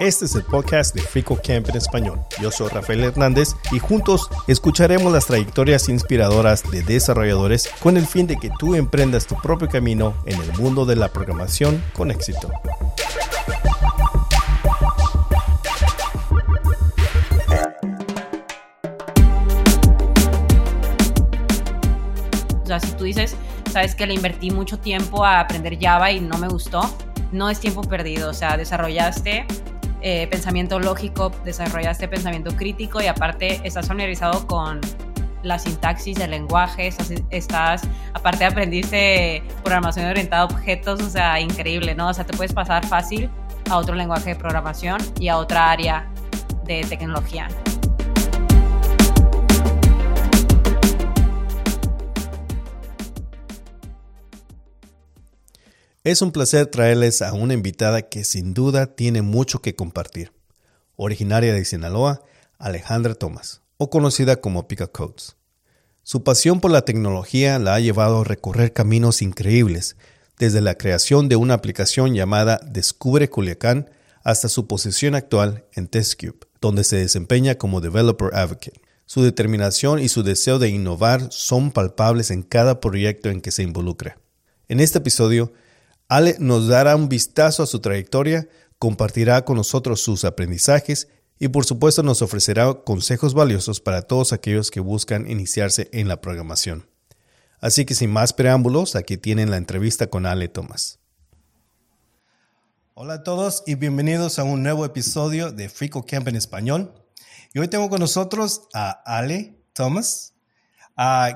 Este es el podcast de Frico Camp en español. Yo soy Rafael Hernández y juntos escucharemos las trayectorias inspiradoras de desarrolladores con el fin de que tú emprendas tu propio camino en el mundo de la programación con éxito. Sabes que le invertí mucho tiempo a aprender Java y no me gustó, no es tiempo perdido. O sea, desarrollaste eh, pensamiento lógico, desarrollaste pensamiento crítico y aparte estás familiarizado con la sintaxis del lenguaje, estás, aparte aprendiste programación orientada a objetos, o sea, increíble, ¿no? O sea, te puedes pasar fácil a otro lenguaje de programación y a otra área de tecnología. Es un placer traerles a una invitada que sin duda tiene mucho que compartir. Originaria de Sinaloa, Alejandra Thomas, o conocida como Pika. Su pasión por la tecnología la ha llevado a recorrer caminos increíbles, desde la creación de una aplicación llamada Descubre Culiacán hasta su posición actual en TestCube, donde se desempeña como Developer Advocate. Su determinación y su deseo de innovar son palpables en cada proyecto en que se involucra. En este episodio, Ale nos dará un vistazo a su trayectoria, compartirá con nosotros sus aprendizajes y por supuesto nos ofrecerá consejos valiosos para todos aquellos que buscan iniciarse en la programación. Así que sin más preámbulos, aquí tienen la entrevista con Ale Thomas. Hola a todos y bienvenidos a un nuevo episodio de Frico Camp en español. Y hoy tengo con nosotros a Ale Thomas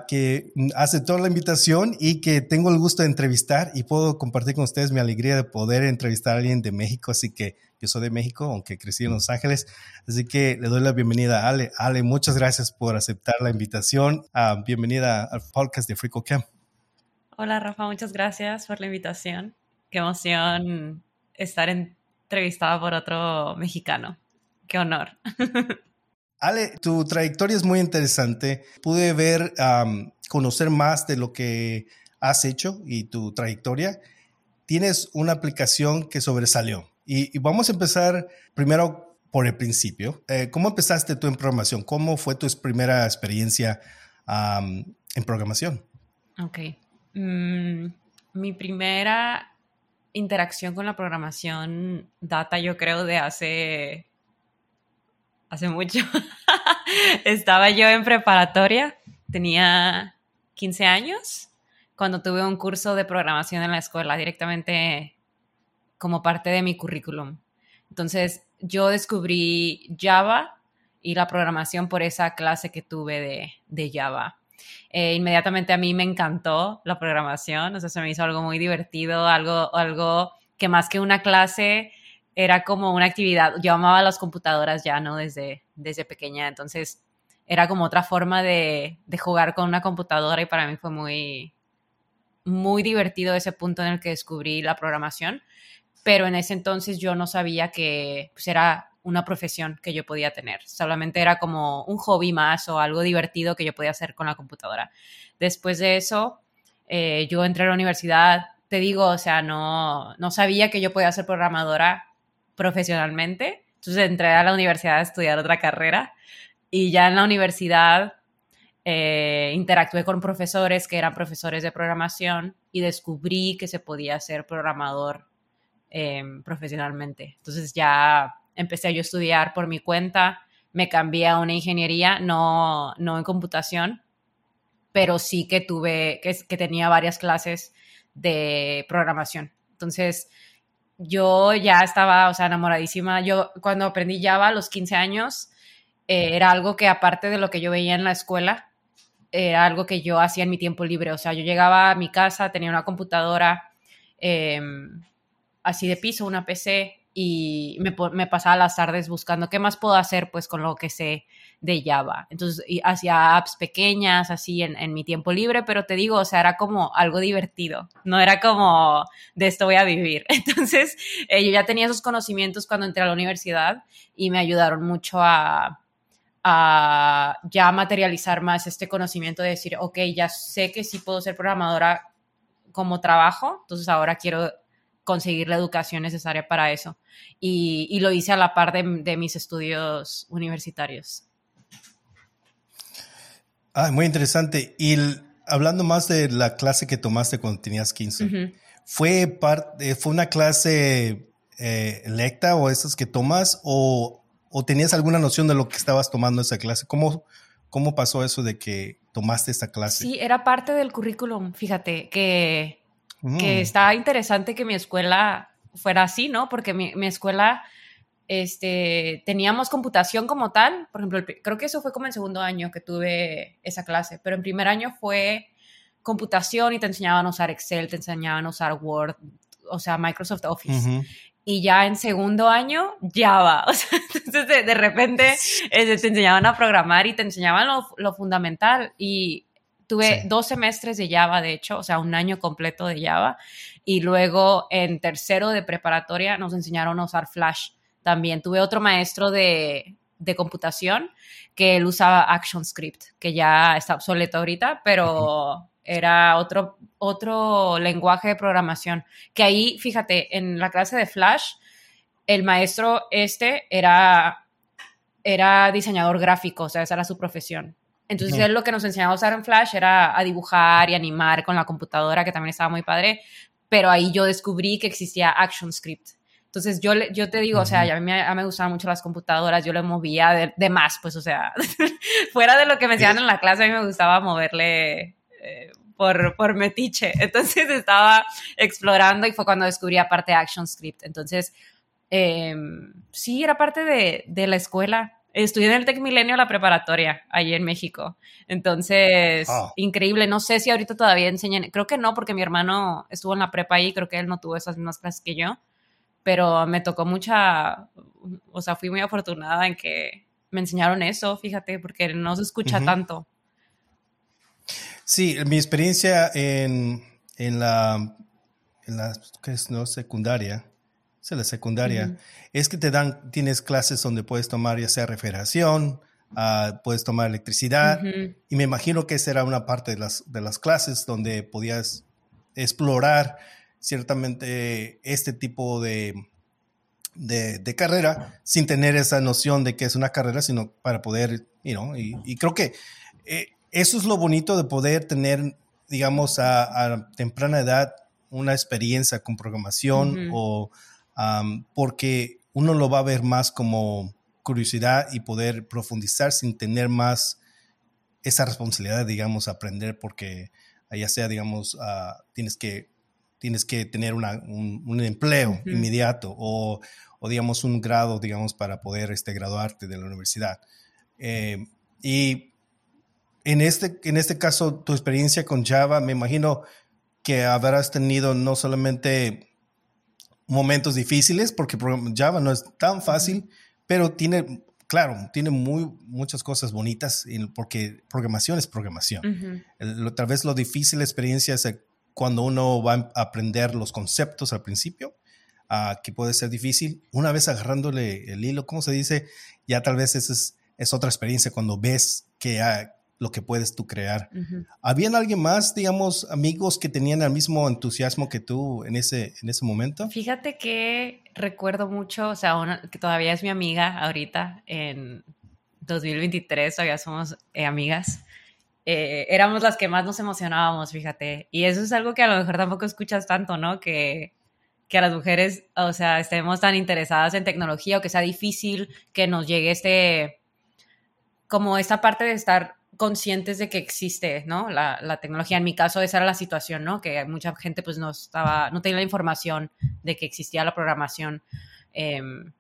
que aceptó la invitación y que tengo el gusto de entrevistar y puedo compartir con ustedes mi alegría de poder entrevistar a alguien de México. Así que yo soy de México, aunque crecí en Los Ángeles. Así que le doy la bienvenida a Ale. Ale, muchas gracias por aceptar la invitación. Uh, bienvenida al podcast de Frico Camp. Hola Rafa, muchas gracias por la invitación. Qué emoción estar entrevistada por otro mexicano. Qué honor. Ale, tu trayectoria es muy interesante. Pude ver, conocer más de lo que has hecho y tu trayectoria. Tienes una aplicación que sobresalió. Y, vamos a empezar primero por el principio. Eh, ¿Cómo empezaste tú en programación? ¿Cómo fue tu primera experiencia en programación? Ok. Mm, mi primera interacción con la programación data, yo creo, de hace hace mucho. Estaba yo en preparatoria, tenía 15 años, cuando tuve un curso de programación en la escuela directamente como parte de mi currículum. Entonces, yo descubrí Java y la programación por esa clase que tuve de, Java. Eh, inmediatamente a mí me encantó la programación, o sea, se me hizo algo muy divertido, algo, algo que más que una clase era como una actividad, yo amaba las computadoras ya, ¿no? Desde, desde pequeña, entonces era como otra forma de, de, jugar con una computadora y para mí fue muy, muy divertido ese punto en el que descubrí la programación, pero en ese entonces yo no sabía que pues, era una profesión que yo podía tener, solamente era como un hobby más o algo divertido que yo podía hacer con la computadora. Después de eso, eh, yo entré a la universidad, te digo, o sea, no, no sabía que yo podía ser programadora profesionalmente. Entonces entré a la universidad a estudiar otra carrera y ya en la universidad eh, interactué con profesores que eran profesores de programación y descubrí que se podía ser programador em, profesionalmente. Entonces ya empecé a yo estudiar por mi cuenta, me cambié a una ingeniería, no, no en computación, pero sí que tuve, que, que tenía varias clases de programación. Entonces, yo ya estaba, o sea, enamoradísima. Yo cuando aprendí Java a los 15 años, eh, era algo que aparte de lo que yo veía en la escuela, era algo que yo hacía en mi tiempo libre. O sea, yo llegaba a mi casa, tenía una computadora em, así de piso, una PC, y me, me, pasaba las tardes buscando qué más puedo hacer pues con lo que sé de Java. Entonces hacía apps pequeñas así en, mi tiempo libre, pero te digo, o sea, era como algo divertido, no era como de esto voy a vivir. Entonces eh, yo ya tenía esos conocimientos cuando entré a la universidad y me ayudaron mucho a, a ya materializar más este conocimiento de decir, ok, ya sé que sí puedo ser programadora como trabajo, entonces ahora quiero conseguir la educación necesaria para eso. Y, lo hice a la par de, mis estudios universitarios. Ah, muy interesante. Y hablando más de la clase que tomaste cuando tenías 15, ¿fue, parte, ¿fue una clase eh, electa o esas que tomas o, tenías alguna noción de lo que estabas tomando esa clase? ¿Cómo, ¿Cómo pasó eso de que tomaste esta clase? Sí, era parte del currículum, fíjate, que que mm. estaba interesante que mi escuela fuera así, ¿no? Porque mi, escuela, este, teníamos computación como tal, por ejemplo, creo que eso fue como en segundo año que tuve esa clase, pero en primer año fue computación y te enseñaban a usar Excel, te enseñaban a usar Word, o sea, Microsoft Office. Y ya en segundo año, Java. O sea, entonces de, repente este, te enseñaban a programar y te enseñaban lo, lo fundamental. Y Tuve dos semestres de Java, de hecho, o sea, un año completo de Java. Y luego en tercero de preparatoria nos enseñaron a usar Flash. También tuve otro maestro de, de computación que él usaba ActionScript, que ya está obsoleto ahorita, pero era otro, otro lenguaje de programación. Que ahí, fíjate, en la clase de Flash, el maestro este era, era diseñador gráfico, o sea, esa era su profesión. Entonces, él lo que nos enseñaba a usar en Flash era a dibujar y animar con la computadora, que también estaba muy padre, pero ahí yo descubrí que existía ActionScript. Entonces, yo, yo te digo, o sea, a mí, me, me gustaban mucho las computadoras, yo le movía de, más, pues, o sea, fuera de lo que me enseñaban en la clase, a mí me gustaba moverle eh, por, por metiche. Entonces, estaba explorando y fue cuando descubrí aparte ActionScript. Entonces, em, sí, era parte de, de la escuela Estudié en el Tec Milenio la preparatoria, allí en México. Entonces, ah. increíble. No sé si ahorita todavía enseñan. Creo que no, porque mi hermano estuvo en la prepa ahí. Creo que él no tuvo esas mismas clases que yo. Pero me tocó mucha. O sea, fui muy afortunada en que me enseñaron eso, fíjate, porque no se escucha tanto. Sí, mi experiencia en, en la. En la ¿qué es, no, secundaria es la secundaria, es que te dan, tienes clases donde puedes tomar ya sea refrigeración, ah, puedes tomar electricidad, y me imagino que esa era una parte de las, de las clases donde podías explorar ciertamente este tipo de, de, carrera sin tener esa noción de que es una carrera, sino para poder, you know, y, creo que eh, eso es lo bonito de poder tener, digamos, a, temprana edad una experiencia con programación o porque uno lo va a ver más como curiosidad y poder profundizar sin tener más esa responsabilidad, digamos, aprender, porque ya sea, digamos, uh, tienes, que, tienes que tener una, un, empleo inmediato o, o, digamos, un grado, digamos, para poder este, graduarte de la universidad. Eh, y en este, en este caso, tu experiencia con Java, me imagino que habrás tenido no solamente momentos difíciles porque Java no es tan fácil, pero tiene, claro, tiene muy, muchas cosas bonitas porque programación es programación. tal vez lo difícil la experiencia es cuando uno va a aprender los conceptos al principio, uh, que puede ser difícil. Una vez agarrándole el hilo, ¿cómo se dice? Ya tal vez esa es, es otra experiencia cuando ves que, lo que puedes tú crear. ¿Habían alguien más, digamos, amigos que tenían el mismo entusiasmo que tú en ese, en ese momento? Fíjate que recuerdo mucho, o sea, que todavía es mi amiga ahorita, en 2023 todavía somos eh, amigas. Eh, éramos las que más nos emocionábamos, fíjate. Y eso es algo que a lo mejor tampoco escuchas tanto, ¿no? Que, que a las mujeres, o sea, estemos tan interesadas en tecnología o que sea difícil que nos llegue este, como esta parte de estar conscientes de que existe, ¿no? La, tecnología. En mi caso, esa era la situación, ¿no? Que mucha gente, pues, no estaba, no tenía la información de que existía la programación em,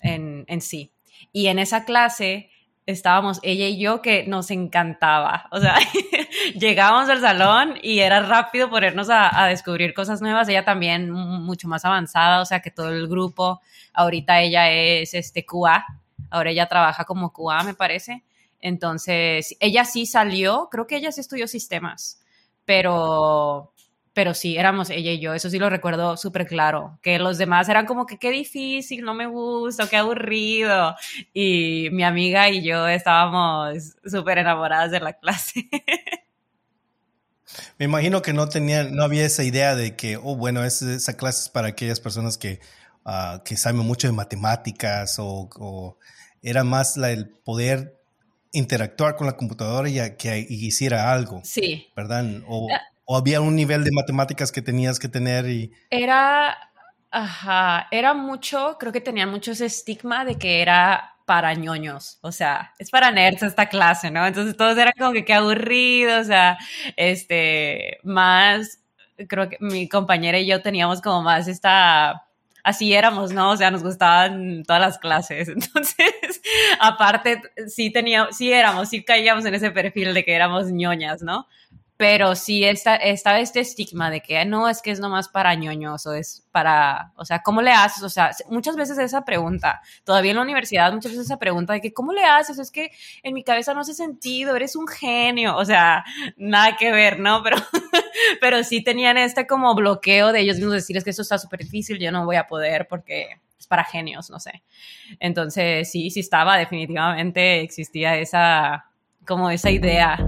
en, sí. Y en esa clase estábamos ella y yo que nos encantaba. O sea, llegábamos al salón y era rápido ponernos a, a, descubrir cosas nuevas. Ella también mucho más avanzada, o sea, que todo el grupo. Ahorita ella es este QA. Ahora ella trabaja como QA, me parece. Entonces, ella sí salió, creo que ella sí estudió sistemas, pero, pero sí, éramos ella y yo, eso sí lo recuerdo súper claro, que los demás eran como que qué difícil, no me gusta, qué aburrido, y mi amiga y yo estábamos súper enamoradas de la clase. Me imagino que no tenía, no había esa idea de que, oh, bueno, esa clase es para aquellas personas que, uh, que saben mucho de matemáticas o, o era más la, el poder interactuar con la computadora y que hiciera algo. Sí. ¿Verdad? O, ah. O, había un nivel de matemáticas que tenías que tener y... Era, ajá, era mucho, creo que tenía mucho ese estigma de que era para ñoños, o sea, es para nerds esta clase, ¿no? Entonces todos eran como que qué aburrido, o sea, este, más, creo que mi compañera y yo teníamos como más esta, así éramos, ¿no? O sea, nos gustaban todas las clases, entonces, aparte, sí teníamos, sí éramos, sí caíamos en ese perfil de que éramos ñoñas, ¿no? Pero sí está, estaba este estigma de que no, es que es nomás para ñoños o es para, o sea, ¿cómo le haces? O sea, muchas veces esa pregunta, todavía en la universidad, muchas veces esa pregunta de que ¿cómo le haces? Es que en mi cabeza no hace sentido, eres un genio, o sea, nada que ver, ¿no? Pero, pero sí tenían este como bloqueo de ellos mismos decir, es que eso está súper difícil, yo no voy a poder porque es para genios, no sé. Entonces, sí, sí estaba, definitivamente existía esa, como esa idea.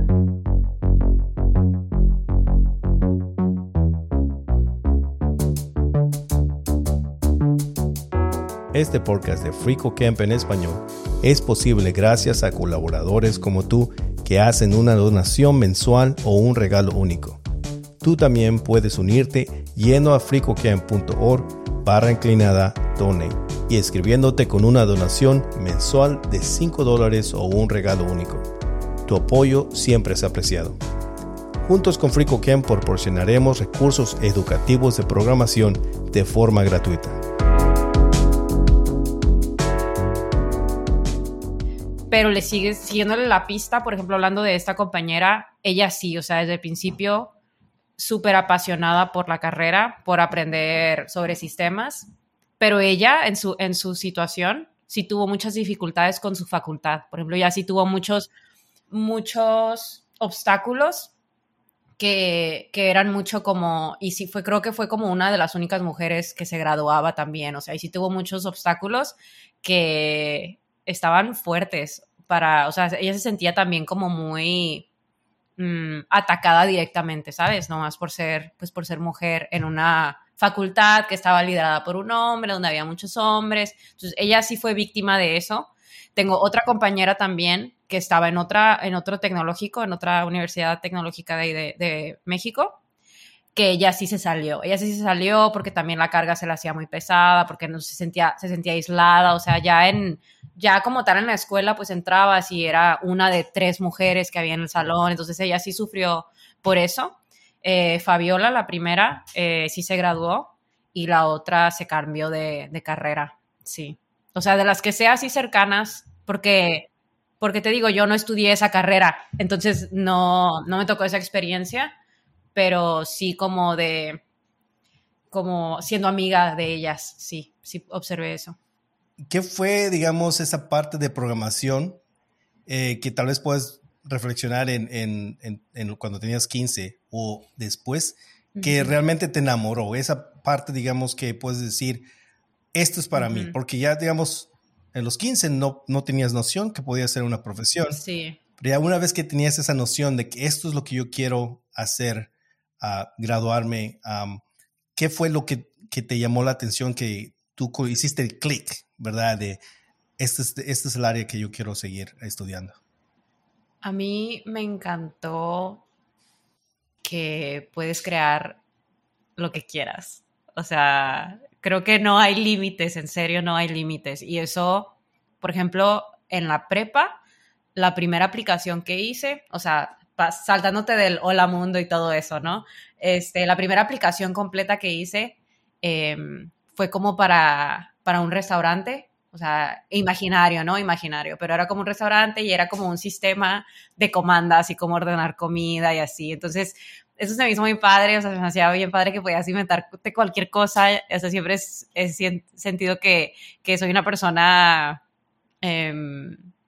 Este podcast de Frico Camp en español es posible gracias a colaboradores como tú que hacen una donación mensual o un regalo único. Tú también puedes unirte yendo a fricocamp.org barra inclinada donate y escribiéndote con una donación mensual de 5 dólares o un regalo único. Tu apoyo siempre es apreciado. Juntos con FricoCamp proporcionaremos recursos educativos de programación de forma gratuita. Pero le sigues siguiéndole la pista, por ejemplo, hablando de esta compañera, ella sí, o sea, desde el principio súper apasionada por la carrera, por aprender sobre sistemas, pero ella en su, en su situación sí tuvo muchas dificultades con su facultad. Por ejemplo, ella sí tuvo muchos, muchos obstáculos que, que, eran mucho como, y sí fue, creo que fue como una de las únicas mujeres que se graduaba también, o sea, y sí tuvo muchos obstáculos que estaban fuertes para, o sea, ella se sentía también como muy mm, atacada directamente, ¿sabes? No más por ser, pues por ser mujer en una facultad que estaba liderada por un hombre, donde había muchos hombres. Entonces, ella sí fue víctima de eso. Tengo otra compañera también que estaba en otra, en otro tecnológico, en otra universidad tecnológica de, de México, que ella sí se salió. Ella sí se salió porque también la carga se le hacía muy pesada, porque no se sentía, se sentía aislada, o sea, ya en, ya como tal en la escuela, pues entrabas y era una de tres mujeres que había en el salón, entonces ella sí sufrió por eso. Eh, Fabiola, la primera, eh, sí se graduó y la otra se cambió de, de, carrera, sí. O sea, de las que sea así cercanas, porque, porque te digo, yo no estudié esa carrera, entonces no, no me tocó esa experiencia pero sí como de, como siendo amiga de ellas, sí, sí observé eso. ¿Qué fue, digamos, esa parte de programación eh, que tal vez puedes reflexionar en, en, en, cuando tenías 15 o después, que realmente te enamoró? Esa parte, digamos, que puedes decir, esto es para mí, porque ya, digamos, en los 15 no, no tenías noción que podía ser una profesión. Sí. Pero ya una vez que tenías esa noción de que esto es lo que yo quiero hacer, a graduarme, ¿qué fue lo que, te llamó la atención que tú hiciste el clic, verdad? De este es, este es el área que yo quiero seguir estudiando. A mí me encantó que puedes crear lo que quieras. O sea, creo que no hay límites, en serio no hay límites. Y eso, por ejemplo, en la prepa, la primera aplicación que hice, o sea, saltándote del hola mundo y todo eso, ¿no? Este, la primera aplicación completa que hice em, fue como para, para un restaurante, o sea, imaginario, ¿no? Imaginario, pero era como un restaurante y era como un sistema de comandas y cómo ordenar comida y así. Entonces, eso se me hizo muy padre, o sea, se me hacía bien padre que podías inventarte cualquier cosa. O sea, siempre he sentido que, que soy una persona... Eh,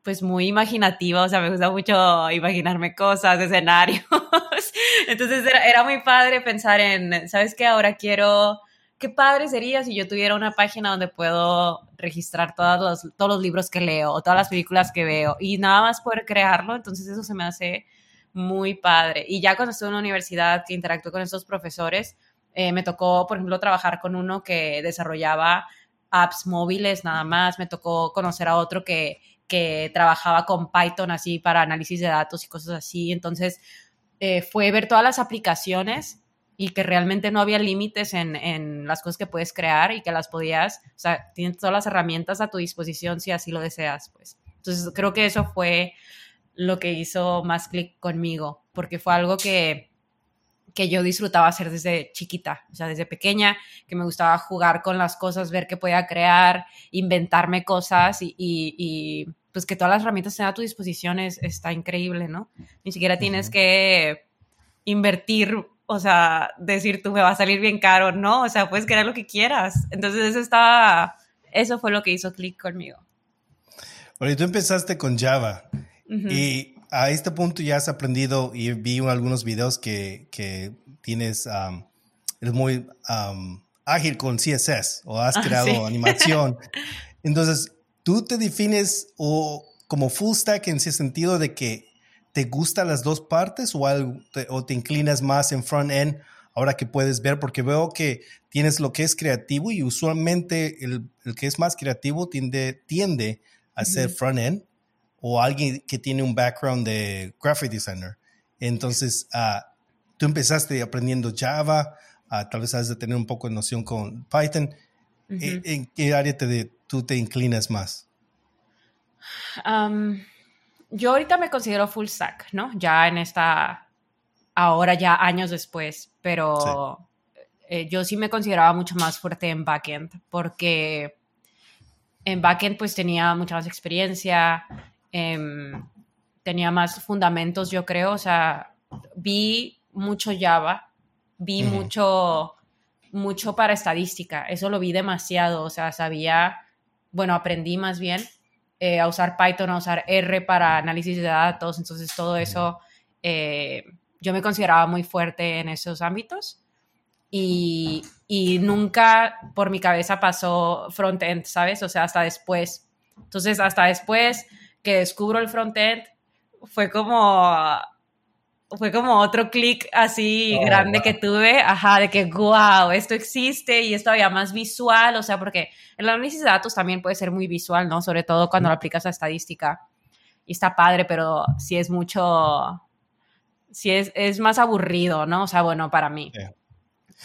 pues muy imaginativa, o sea, me gusta mucho imaginarme cosas, escenarios. Entonces era, muy padre pensar en, ¿sabes qué? Ahora quiero, qué padre sería si yo tuviera una página donde puedo registrar todos los, todos los libros que leo o todas las películas que veo y nada más poder crearlo. Entonces eso se me hace muy padre. Y ya cuando estuve en la universidad, que interactué con estos profesores, eh, me tocó, por ejemplo, trabajar con uno que desarrollaba apps móviles nada más, me tocó conocer a otro que, que trabajaba con Python así para análisis de datos y cosas así. Entonces, eh, fue ver todas las aplicaciones y que realmente no había límites en, en, las cosas que puedes crear y que las podías, o sea, tienes todas las herramientas a tu disposición si así lo deseas, pues. Entonces, creo que eso fue lo que hizo más clic conmigo, porque fue algo que que yo disfrutaba hacer desde chiquita, o sea, desde pequeña, que me gustaba jugar con las cosas, ver qué podía crear, inventarme cosas y, pues que todas las herramientas estén a tu disposición es, está increíble, ¿no? Ni siquiera tienes que invertir, o sea, decir tú me va a salir bien caro, ¿no? O sea, puedes crear lo que quieras. Entonces eso estaba, eso fue lo que hizo clic conmigo. Bueno, y tú empezaste con Java y a este punto ya has aprendido y vi algunos videos que, que tienes, um, eres muy um, ágil con CSS o has ah, creado animación. Entonces, ¿tú te defines o, como full stack en ese sentido de que te gustan las dos partes o, te, o te inclinas más en front end ahora que puedes ver? Porque veo que tienes lo que es creativo y usualmente el, el que es más creativo tiende, tiende a ser front end o alguien que tiene un background de graphic designer. Entonces, uh, tú empezaste aprendiendo Java, uh, tal vez has de tener un poco de noción con Python. ¿En, qué área te tú te inclinas más? Um, yo ahorita me considero full stack, ¿no? Ya en esta, ahora ya años después, pero eh, yo sí me consideraba mucho más fuerte en backend, porque en backend pues tenía mucha más experiencia, Em, tenía más fundamentos, yo creo, o sea, vi mucho Java, vi mucho, mucho para estadística, eso lo vi demasiado, o sea, sabía, bueno, aprendí más bien eh, a usar Python, a usar R para análisis de datos, entonces todo eso, eh, yo me consideraba muy fuerte en esos ámbitos. Y, y nunca por mi cabeza pasó frontend, ¿sabes? O sea, hasta después. Entonces, hasta después que descubro el frontend, fue como fue como otro clic así oh, grande que tuve, ajá, de que, wow, esto existe y es todavía más visual, o sea, porque el análisis de datos también puede ser muy visual, ¿no? Sobre todo cuando lo aplicas a estadística. Y está padre, pero sí es mucho, sí es, es más aburrido, ¿no? O sea, bueno, para mí.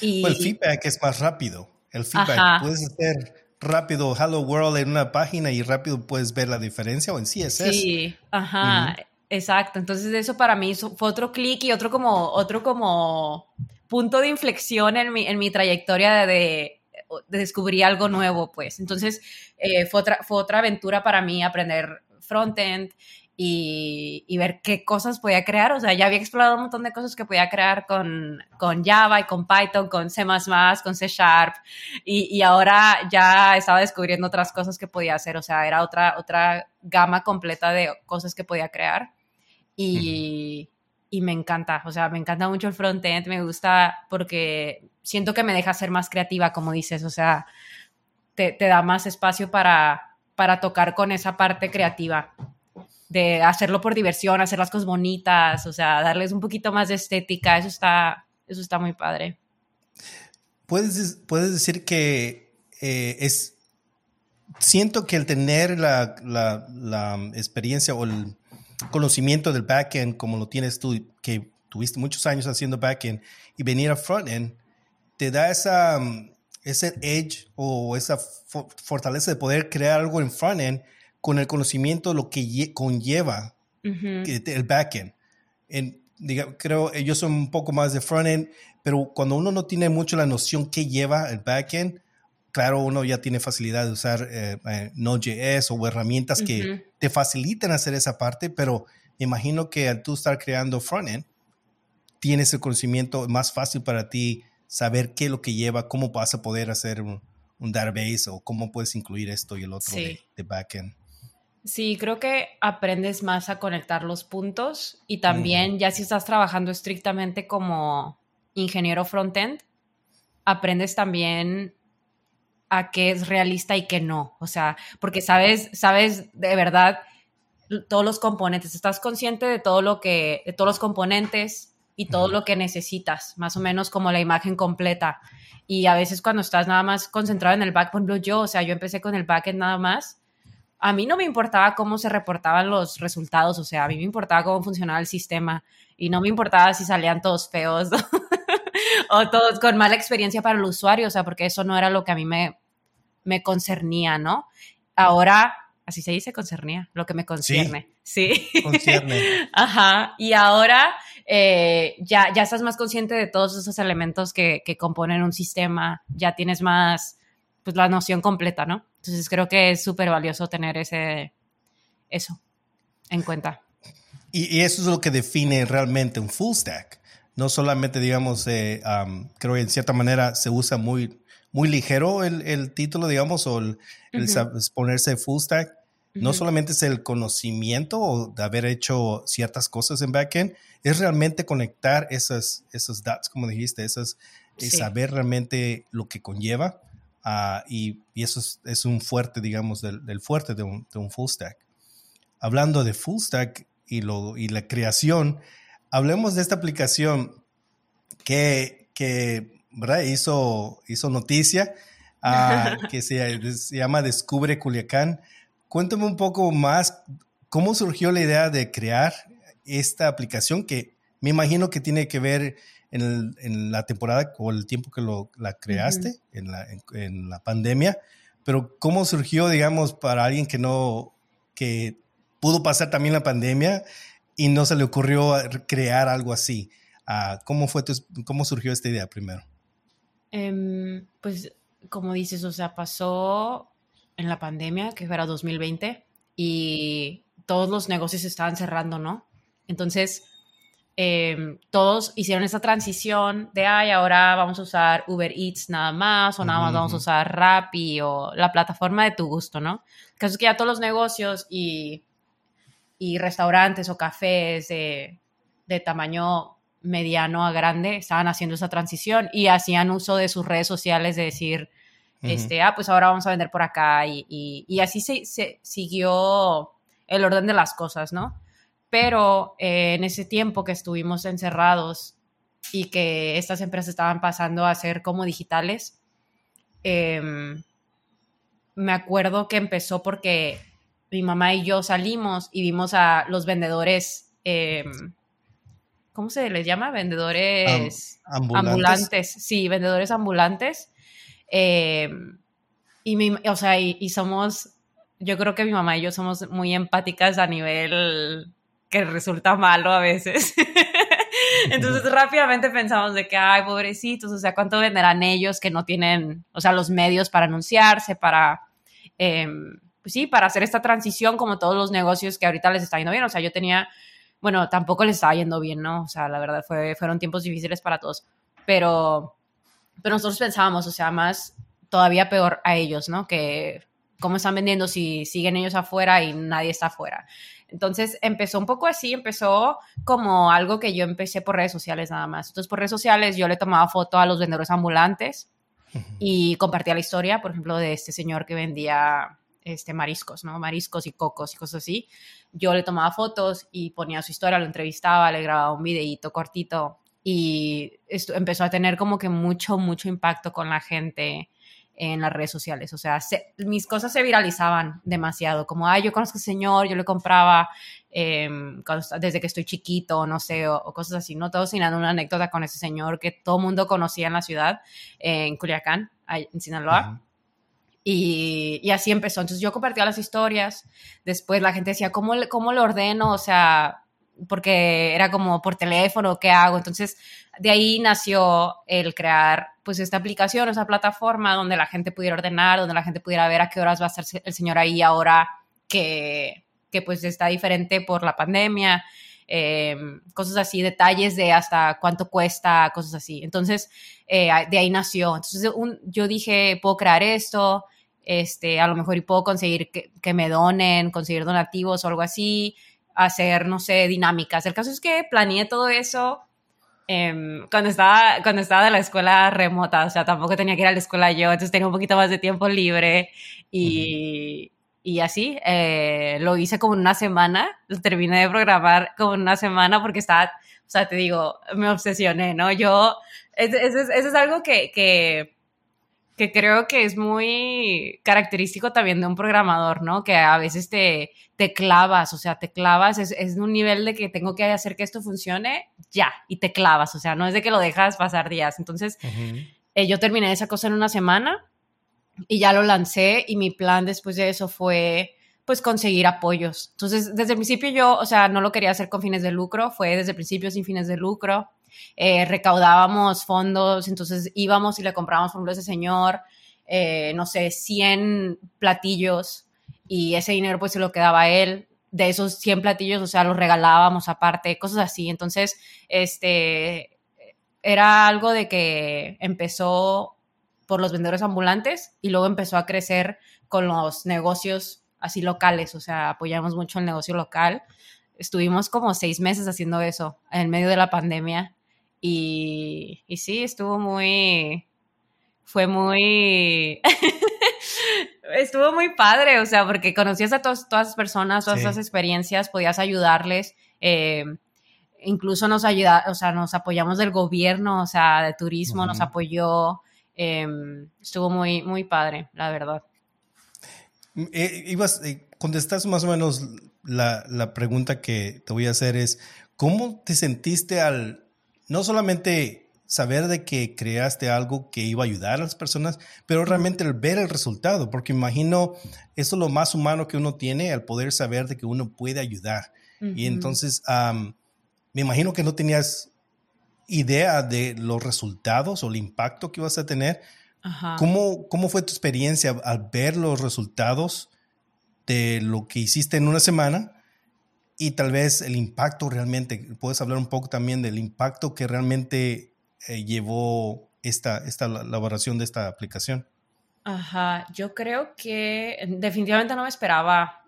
Y, pues el feedback es más rápido. El feedback, puedes hacer rápido Hello World en una página y rápido puedes ver la diferencia o en CSS. Sí, ajá, exacto. Entonces eso para mí fue otro clic y otro como, otro como punto de inflexión en mi, en mi trayectoria de, de descubrir algo nuevo, pues. Entonces eh, fue, otra, fue otra aventura para mí aprender frontend y, ver qué cosas podía crear. O sea, ya había explorado un montón de cosas que podía crear con, con Java y con Python, con C, con C Sharp. Y, ahora ya estaba descubriendo otras cosas que podía hacer. O sea, era otra, otra gama completa de cosas que podía crear. Y, y me encanta. O sea, me encanta mucho el frontend. Me gusta porque siento que me deja ser más creativa, como dices. O sea, te, te da más espacio para, para tocar con esa parte creativa de hacerlo por diversión, hacer las cosas bonitas, o sea, darles un poquito más de estética, eso está, eso está muy padre. Puedes, puedes decir que eh, es, siento que el tener la, la, experiencia o el conocimiento del backend como lo tienes tú, que tuviste muchos años haciendo backend y venir a frontend, te da esa, ese edge o esa fortaleza de poder crear algo en frontend con el conocimiento lo que conlleva el backend. En, creo, yo soy un poco más de frontend, pero cuando uno no tiene mucho la noción que lleva el backend, claro, uno ya tiene facilidad de usar eh, eh, Node.js o herramientas que te facilitan hacer esa parte, pero me imagino que al tú estar creando frontend, tienes el conocimiento más fácil para ti saber qué es lo que lleva, cómo vas a poder hacer un, database o cómo puedes incluir esto y el otro de, de backend. Sí, creo que aprendes más a conectar los puntos y también ya si estás trabajando estrictamente como ingeniero frontend, aprendes también a qué es realista y qué no. O sea, porque sabes, sabes de verdad todos los componentes, estás consciente de todo lo que, de todos los componentes y todo lo que necesitas, más o menos como la imagen completa. Y a veces cuando estás nada más concentrado en el back, por ejemplo, yo, o sea, yo empecé con el backend nada más, a mí no me importaba cómo se reportaban los resultados, o sea, a mí me importaba cómo funcionaba el sistema y no me importaba si salían todos feos o todos con mala experiencia para el usuario, o sea, porque eso no era lo que a mí me, me concernía, ¿no? Ahora, así se dice concernía, lo que me concierne. Sí. Concierne. Ajá. Y ahora eh, ya, ya estás más consciente de todos esos elementos que, que componen un sistema, ya tienes más, pues la noción completa, ¿no? Entonces creo que es súper valioso tener ese, eso en cuenta. Y, eso es lo que define realmente un full stack. No solamente, digamos, eh, creo que en cierta manera se usa muy, muy ligero el, título, digamos, o el, ponerse full stack. No solamente es el conocimiento de haber hecho ciertas cosas en backend, es realmente conectar esas, esos datos, como dijiste, esas, saber realmente lo que conlleva Ah, y, eso es, un fuerte, digamos, del, fuerte de un, full stack. Hablando de full stack y, lo, y la creación, hablemos de esta aplicación que, que Hizo, hizo noticia, ah, que se, llama Descubre Culiacán. Cuéntame un poco más cómo surgió la idea de crear esta aplicación que me imagino que tiene que ver en, la temporada o el tiempo que lo, la creaste, en, la, en, la, pandemia, pero ¿cómo surgió, digamos, para alguien que no, que pudo pasar también la pandemia y no se le ocurrió crear algo así? Ah, ¿Cómo fue cómo surgió esta idea primero? Em, pues, como dices, o sea, pasó en la pandemia, que era 2020, y todos los negocios estaban cerrando, ¿no? Entonces, Em, todos hicieron esa transición de, ay, ahora vamos a usar Uber Eats nada más, o nada más vamos a usar Rappi, o la plataforma de tu gusto, ¿no? El caso es que ya todos los negocios y, y restaurantes o cafés de, de tamaño mediano a grande estaban haciendo esa transición y hacían uso de sus redes sociales de decir, este, ah, pues ahora vamos a vender por acá y, y, así se, se, siguió el orden de las cosas, ¿no? pero eh, en ese tiempo que estuvimos encerrados y que estas empresas estaban pasando a ser como digitales, em, me acuerdo que empezó porque mi mamá y yo salimos y vimos a los vendedores, em, ¿cómo se les llama? Vendedores ambulantes. Sí, vendedores ambulantes. Em, y, mi, o sea, y somos, yo creo que mi mamá y yo somos muy empáticas a nivel que resulta malo a veces. Entonces rápidamente pensamos de que, ay, pobrecitos, o sea, ¿cuánto venderán ellos que no tienen, o sea, los medios para anunciarse, para, em, pues sí, para hacer esta transición como todos los negocios que ahorita les está yendo bien? O sea, yo tenía, bueno, tampoco les estaba yendo bien, ¿no? O sea, la verdad fue, fueron tiempos difíciles para todos, pero, pero nosotros pensábamos, o sea, más todavía peor a ellos, ¿no? Que cómo están vendiendo si siguen ellos afuera y nadie está afuera. Entonces empezó un poco así, empezó como algo que yo empecé por redes sociales nada más. Entonces por redes sociales yo le tomaba foto a los vendedores ambulantes y compartía la historia, por ejemplo, de este señor que vendía este, mariscos, ¿no? Mariscos y cocos y cosas así. Yo le tomaba fotos y ponía su historia, lo entrevistaba, le grababa un videíto cortito y empezó a tener como que mucho, mucho impacto con la gente en las redes sociales. O sea, mis cosas se viralizaban demasiado, como, ay, yo conozco a ese señor, yo le compraba em, desde que estoy chiquito, no sé, o, cosas así, ¿no? Todos dando una anécdota con ese señor que todo mundo conocía en la ciudad, en Culiacán, en Sinaloa. Y, y, así empezó. Entonces yo compartía las historias. Después la gente decía, ¿cómo, cómo lo ordeno? O sea, porque era como por teléfono, ¿qué hago? Entonces, de ahí nació el crear pues esta aplicación, esa plataforma donde la gente pudiera ordenar, donde la gente pudiera ver a qué horas va a estar el señor ahí ahora que, que pues está diferente por la pandemia, em, cosas así, detalles de hasta cuánto cuesta, cosas así. Entonces, eh, de ahí nació. Entonces, yo dije, puedo crear esto, este, a lo mejor y puedo conseguir que, que me donen, conseguir donativos o algo así, hacer, no sé, dinámicas. El caso es que planeé todo eso em, cuando, estaba, cuando estaba de la escuela remota, o sea, tampoco tenía que ir a la escuela yo, entonces tenía un poquito más de tiempo libre y, y así, eh, lo hice como en una semana, lo terminé de programar como en una semana porque estaba, o sea, te digo, me obsesioné, ¿no? Yo, eso es, algo que, que, que, creo que es muy característico también de un programador, ¿no? Que a veces te, te clavas, o sea, te clavas, es, es un nivel de que tengo que hacer que esto funcione, ya, y te clavas, o sea, no es de que lo dejas pasar días. Entonces, eh, yo terminé esa cosa en una semana y ya lo lancé y mi plan después de eso fue pues conseguir apoyos. Entonces, desde el principio yo, o sea, no lo quería hacer con fines de lucro, fue desde el principio sin fines de lucro. Eh, recaudábamos fondos, entonces íbamos y le comprábamos, por ejemplo, a ese señor, eh, no sé, 100 platillos y ese dinero pues se lo quedaba él. De esos 100 platillos, o sea, los regalábamos aparte, cosas así. Entonces, este, era algo de que empezó por los vendedores ambulantes y luego empezó a crecer con los negocios así locales, o sea, apoyamos mucho el negocio local. Estuvimos como seis meses haciendo eso en medio de la pandemia y, y sí, estuvo muy, fue muy, estuvo muy padre, o sea, porque conocías a todas las personas, todas esas experiencias, podías ayudarles. Eh, incluso nos ayuda, o sea, nos apoyamos del gobierno, o sea, de turismo, nos apoyó, Em, estuvo muy, muy padre, la verdad. Eh, ibas, eh, contestas más o menos la, la, pregunta que te voy a hacer es, ¿cómo te sentiste al no solamente saber de que creaste algo que iba a ayudar a las personas, pero realmente el ver el resultado? Porque imagino, eso es lo más humano que uno tiene, al poder saber de que uno puede ayudar. Y entonces, me imagino que no tenías idea de los resultados o el impacto que vas a tener. ¿Cómo, ¿Cómo fue tu experiencia al ver los resultados de lo que hiciste en una semana? Y tal vez el impacto realmente, puedes hablar un poco también del impacto que realmente eh, llevó esta, esta elaboración de esta aplicación. Ajá, yo creo que definitivamente no me esperaba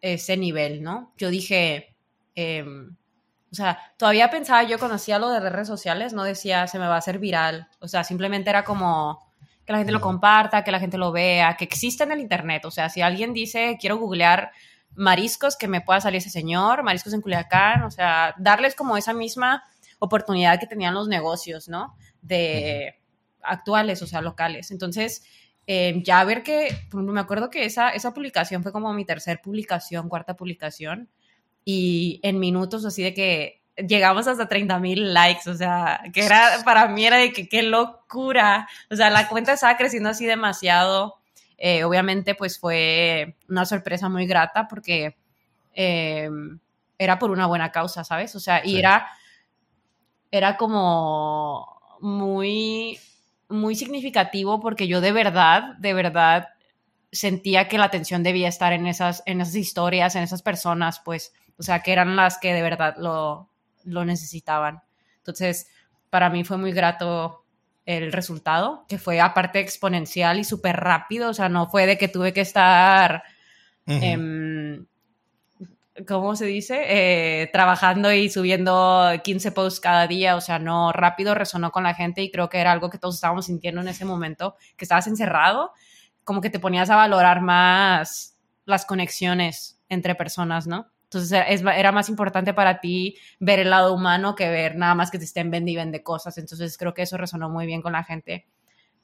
ese nivel, ¿no? Yo dije, em, o sea, todavía pensaba, yo conocía lo de redes sociales, no decía se me va a hacer viral. O sea, simplemente era como que la gente lo comparta, que la gente lo vea, que exista en el internet. O sea, si alguien dice quiero googlear mariscos, que me pueda salir ese señor, mariscos en Culiacán, o sea, darles como esa misma oportunidad que tenían los negocios, ¿no? De actuales, o sea, locales. Entonces, eh, ya ver que, me acuerdo que esa, esa publicación fue como mi tercer publicación, cuarta publicación y en minutos así de que llegamos hasta 30 mil likes, o sea, que era, para mí era de que qué locura, o sea, la cuenta estaba creciendo así demasiado, eh, obviamente pues fue una sorpresa muy grata porque eh, era por una buena causa, ¿sabes? O sea, y era, era como muy, muy significativo porque yo de verdad, de verdad sentía que la atención debía estar en esas, en esas historias, en esas personas, pues, o sea, que eran las que de verdad lo, lo necesitaban. Entonces, para mí fue muy grato el resultado, que fue aparte exponencial y súper rápido, o sea, no fue de que tuve que estar, em, ¿cómo se dice? Eh, trabajando y subiendo 15 posts cada día, o sea, no, rápido resonó con la gente y creo que era algo que todos estábamos sintiendo en ese momento, que estabas encerrado, como que te ponías a valorar más las conexiones entre personas, ¿no? Entonces era más importante para ti ver el lado humano que ver nada más que te estén vendiendo de cosas. Entonces creo que eso resonó muy bien con la gente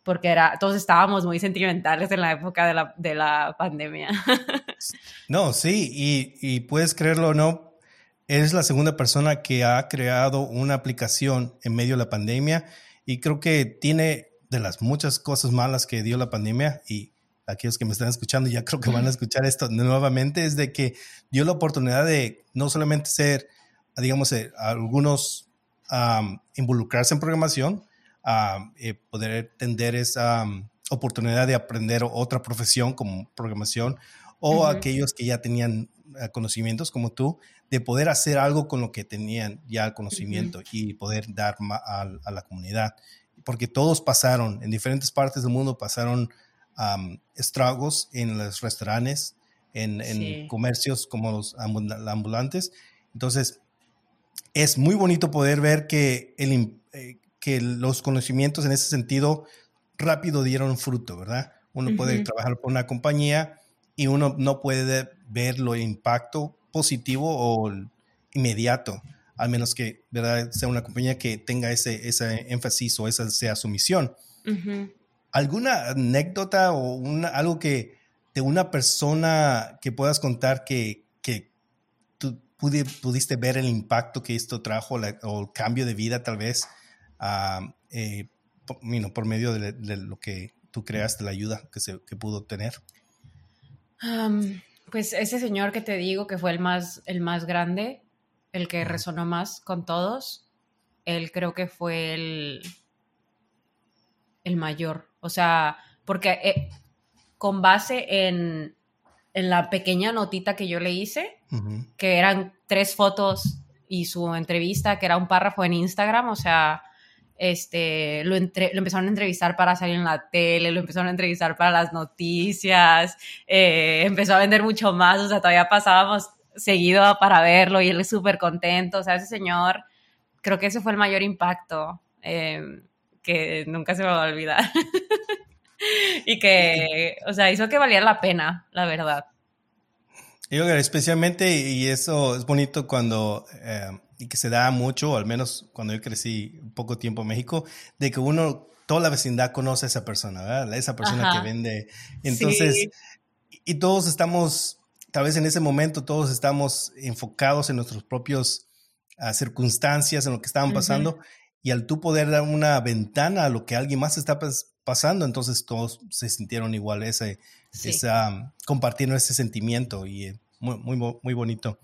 porque era, todos estábamos muy sentimentales en la época de la, de la pandemia. No, sí, y, y puedes creerlo o no, eres la segunda persona que ha creado una aplicación en medio de la pandemia y creo que tiene de las muchas cosas malas que dio la pandemia y aquellos que me están escuchando ya creo que van a escuchar esto nuevamente, es de que dio la oportunidad de no solamente ser, digamos, eh, algunos involucrarse en programación, eh, poder tener esa oportunidad de aprender otra profesión como programación, o aquellos que ya tenían eh, conocimientos como tú, de poder hacer algo con lo que tenían ya conocimiento y poder dar a, a la comunidad. Porque todos pasaron, en diferentes partes del mundo pasaron estragos en los restaurantes, en, comercios como los ambulantes. Entonces, es muy bonito poder ver que, el, eh, que los conocimientos en ese sentido rápido dieron fruto, ¿verdad? Uno puede trabajar por una compañía y uno no puede ver lo impacto positivo o inmediato, al menos que ¿verdad? sea una compañía que tenga ese, ese énfasis o esa sea su misión. ¿Alguna anécdota o una, algo que de una persona que puedas contar que, que tú pudiste ver el impacto que esto trajo o el cambio de vida tal vez eh, por, por, medio de, lo que tú creaste, la ayuda que, se, que pudo tener? pues ese señor que te digo que fue el más, el más grande, el que resonó más con todos, él creo que fue el, el mayor. O sea, porque eh, con base en, en, la pequeña notita que yo le hice, que eran tres fotos y su entrevista, que era un párrafo en Instagram, o sea, este, lo, lo, empezaron a entrevistar para salir en la tele, lo empezaron a entrevistar para las noticias, eh, empezó a vender mucho más, o sea, todavía pasábamos seguido para verlo y él es súper contento, o sea, ese señor, creo que ese fue el mayor impacto eh, que nunca se me va a olvidar. y que, o sea, hizo que valiera la pena, la verdad. Yo, especialmente, y eso es bonito cuando eh, y que se da mucho, al menos cuando yo crecí poco tiempo en México, de que uno, toda la vecindad conoce a esa persona, ¿verdad? Esa persona que vende. Entonces, y todos estamos, tal vez en ese momento, todos estamos enfocados en nuestros propios ah, circunstancias, en lo que estaban pasando, y al tú poder dar una ventana a lo que alguien más está pasando, entonces todos se sintieron igual, ese, esa, compartiendo ese sentimiento y eh, muy, muy, muy bonito.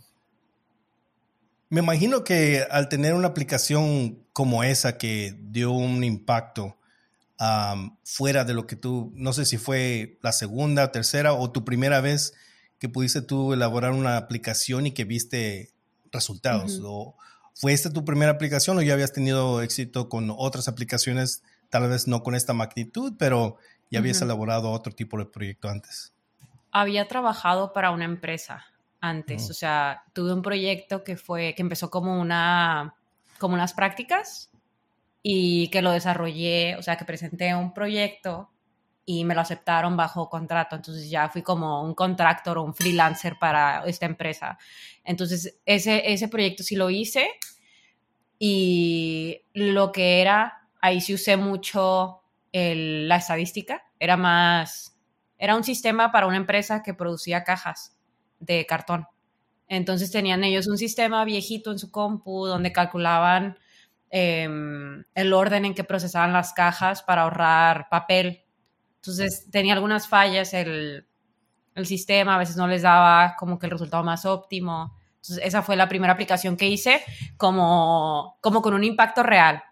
Me imagino que al tener una aplicación como esa que dio un impacto fuera de lo que tú, no sé si fue la segunda, tercera o tu primera vez que pudiste tú elaborar una aplicación y que viste resultados. o, ¿Fue esta tu primera aplicación o ya habías tenido éxito con otras aplicaciones, tal vez no con esta magnitud, pero ya habías elaborado otro tipo de proyecto antes? Había trabajado para una empresa antes. O sea, tuve un proyecto que fue, que empezó como una, como unas prácticas y que lo desarrollé, o sea, que presenté un proyecto y me lo aceptaron bajo contrato. Entonces ya fui como un contractor o un freelancer para esta empresa. Entonces ese, ese proyecto sí lo hice y lo que era, ahí sí usé mucho la estadística, era más, era un sistema para una empresa que producía cajas de cartón. Entonces tenían ellos un sistema viejito en su compu donde calculaban em, el orden en que procesaban las cajas para ahorrar papel. Entonces tenía algunas fallas el, sistema, a veces no les daba como que el resultado más óptimo. Entonces esa fue la primera aplicación que hice como, como con un impacto real.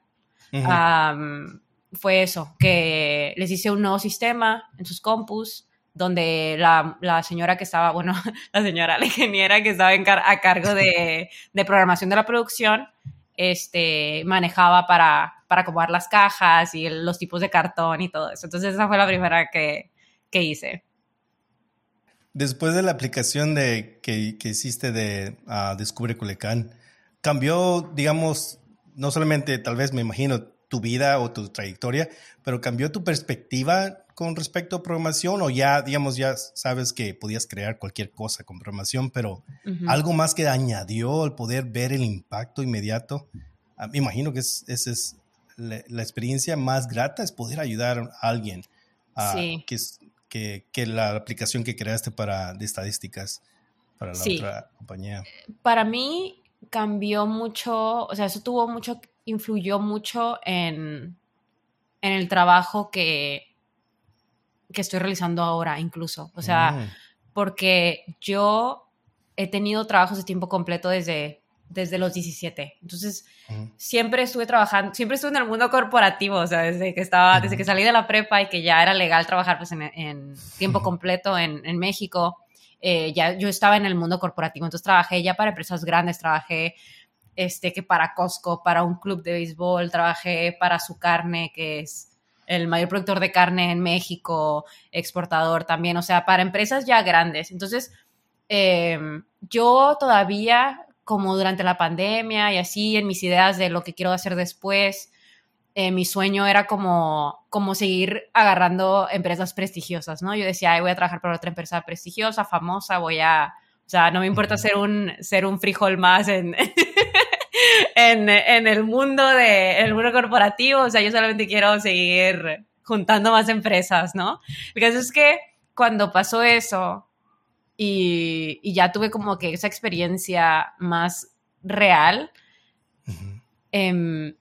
fue eso, que les hice un nuevo sistema en sus compus donde la, la, señora que estaba, bueno, la señora, la ingeniera que estaba a cargo de, de, programación de la producción, este, manejaba para, para acomodar las cajas y los tipos de cartón y todo eso. Entonces esa fue la primera que, que hice. Después de la aplicación de, que, que hiciste de uh, Descubre Culecán, cambió, digamos, no solamente tal vez me imagino tu vida o tu trayectoria, pero cambió tu perspectiva con respecto a programación o ya, digamos, ya sabes que podías crear cualquier cosa con programación, pero algo más que añadió el poder ver el impacto inmediato? Ah, me imagino que es, esa es la, experiencia más grata, es poder ayudar a alguien a, que, que, que, la aplicación que creaste para de estadísticas para la otra compañía. Para mí cambió mucho, o sea, eso tuvo mucho, influyó mucho en, en el trabajo que, que estoy realizando ahora incluso. O sea, mm. porque yo he tenido trabajos de tiempo completo desde, desde los 17. Entonces, siempre estuve trabajando, siempre estuve en el mundo corporativo, o sea, desde que estaba, desde que salí de la prepa y que ya era legal trabajar pues en, tiempo completo en, en México. Eh, ya yo estaba en el mundo corporativo, entonces trabajé ya para empresas grandes, trabajé este, que para Costco, para un club de béisbol, trabajé para su carne, que es el mayor productor de carne en México, exportador también, o sea, para empresas ya grandes. Entonces, em, yo todavía, como durante la pandemia y así, en mis ideas de lo que quiero hacer después, eh, mi sueño era como, como seguir agarrando empresas prestigiosas, ¿no? Yo decía, voy a trabajar para otra empresa prestigiosa, famosa, voy a, o sea, no me importa ser un, ser un frijol más en, en, en, el mundo de, el mundo corporativo, o sea, yo solamente quiero seguir juntando más empresas, ¿no? Lo que es que cuando pasó eso y, y ya tuve como que esa experiencia más real, eh,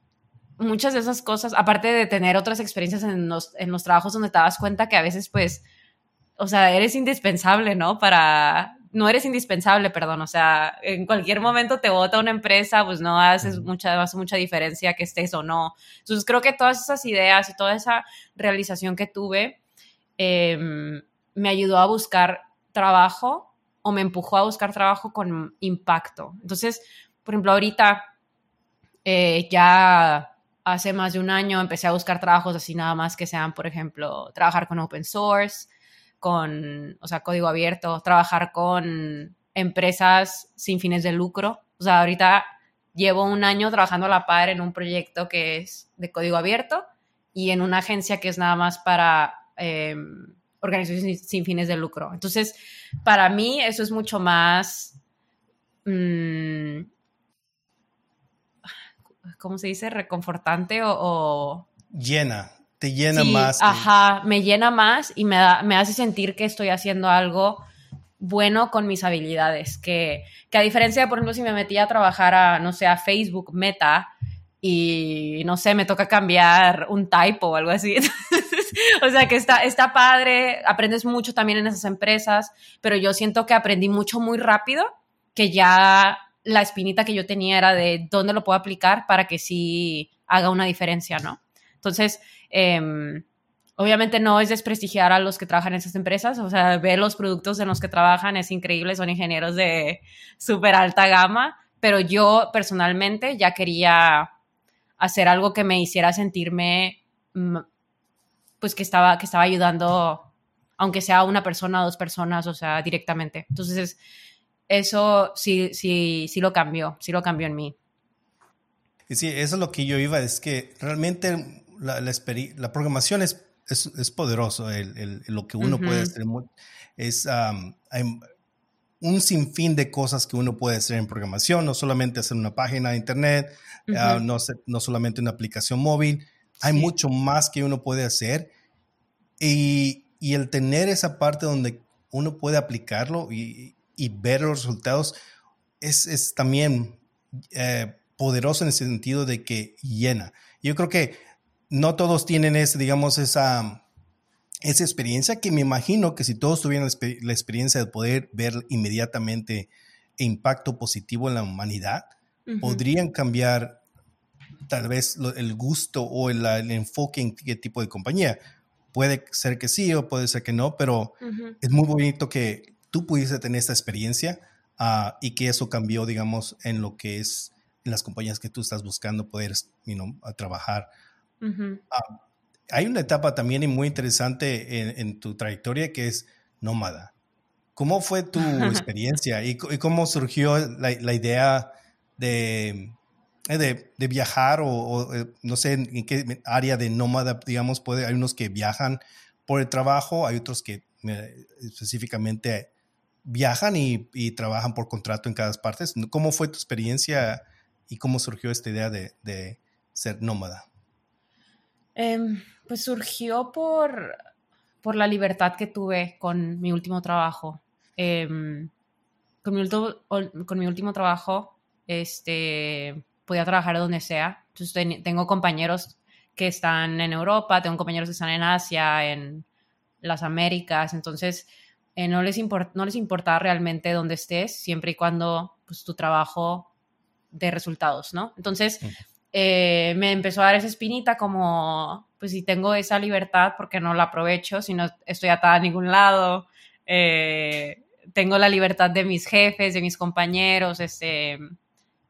muchas de esas cosas, aparte de tener otras experiencias en los, en los trabajos donde te das cuenta que a veces, pues, o sea, eres indispensable, ¿no? Para, no eres indispensable, perdón, o sea, en cualquier momento te vota una empresa, pues no haces mucha, hace mucha diferencia que estés o no. Entonces creo que todas esas ideas y toda esa realización que tuve em, me ayudó a buscar trabajo o me empujó a buscar trabajo con impacto. Entonces, por ejemplo, ahorita eh, ya hace más de un año empecé a buscar trabajos así nada más que sean, por ejemplo, trabajar con open source, con, o sea, código abierto, trabajar con empresas sin fines de lucro. O sea, ahorita llevo un año trabajando a la par en un proyecto que es de código abierto y en una agencia que es nada más para em, organizaciones sin fines de lucro. Entonces, para mí eso es mucho más... Mm, ¿cómo se dice? Reconfortante o... Llena, te llena más. Ajá, me llena más y me, me hace sentir que estoy haciendo algo bueno con mis habilidades, que, que a diferencia de, por ejemplo, si me metía a trabajar a, no sé, a Facebook Meta y, no sé, me toca cambiar un typo o algo así. o sea, que está, está padre, aprendes mucho también en esas empresas, pero yo siento que aprendí mucho muy rápido, que ya la espinita que yo tenía era de dónde lo puedo aplicar para que sí haga una diferencia, ¿no? Entonces, em, obviamente no es desprestigiar a los que trabajan en esas empresas, o sea, ver los productos en los que trabajan es increíble, son ingenieros de súper alta gama, pero yo personalmente ya quería hacer algo que me hiciera sentirme, pues que estaba, que estaba ayudando, aunque sea una persona o dos personas, o sea, directamente. Entonces, eso sí, sí, sí lo cambió, sí lo cambió en mí. Y sí, eso es lo que yo iba, es que realmente la, la, programación es, es, es poderoso, el, lo que uno puede hacer. Es un sinfín de cosas que uno puede hacer en programación, no solamente hacer una página de internet, ah, no, no, solamente una aplicación móvil, hay mucho más que uno puede hacer. Y, y el tener esa parte donde uno puede aplicarlo y, y ver los resultados es, es también eh, poderoso en el sentido de que llena. Yo creo que no todos tienen ese, digamos, esa, esa experiencia que me imagino que si todos tuvieran la, experiencia de poder ver inmediatamente impacto positivo en la humanidad, podrían cambiar tal vez el gusto o el, enfoque en qué tipo de compañía. Puede ser que sí o puede ser que no, pero es muy bonito que tú pudiste tener esta experiencia ah, y que eso cambió, digamos, en lo que es en las compañías que tú estás buscando poder trabajar. Ah, hay una etapa también muy interesante en, tu trayectoria que es nómada. ¿Cómo fue tu experiencia y, cómo surgió la, idea de, eh, de, viajar o, eh, no sé en, qué área de nómada, digamos, puede, hay unos que viajan por el trabajo, hay otros que eh, específicamente viajan y, trabajan por contrato en cada parte. ¿Cómo fue tu experiencia y cómo surgió esta idea de, ser nómada? Em, pues surgió por, por la libertad que tuve con mi último trabajo. Em, con, mi con, mi último trabajo, este, podía trabajar donde sea. Entonces tengo compañeros que están en Europa, tengo compañeros que están en Asia, en las Américas. Entonces, eh, no, les no les importa realmente dónde estés, siempre y cuando pues, tu trabajo dé resultados, ¿no? Entonces, eh, me empezó a dar esa espinita como, pues si tengo esa libertad, ¿por qué no la aprovecho? Si no estoy atada a ningún lado, eh, tengo la libertad de mis jefes, de mis compañeros, este,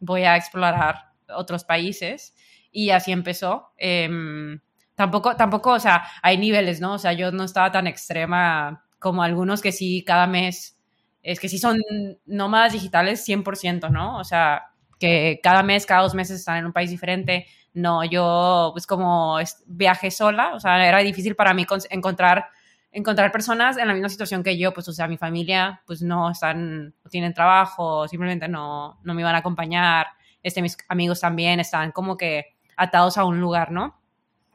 voy a explorar otros países. Y así empezó. Em, tampoco, tampoco, o sea, hay niveles, ¿no? O sea, yo no estaba tan extrema como algunos que sí cada mes, es que sí son nómadas digitales 100%, ¿no? O sea, que cada mes, cada dos meses están en un país diferente. No, yo pues como viajé sola, o sea, era difícil para mí encontrar encontrar personas en la misma situación que yo, pues, o sea, mi familia, pues, no están, no tienen trabajo, simplemente no, no me iban a acompañar, este, mis amigos también estaban como que atados a un lugar, ¿no?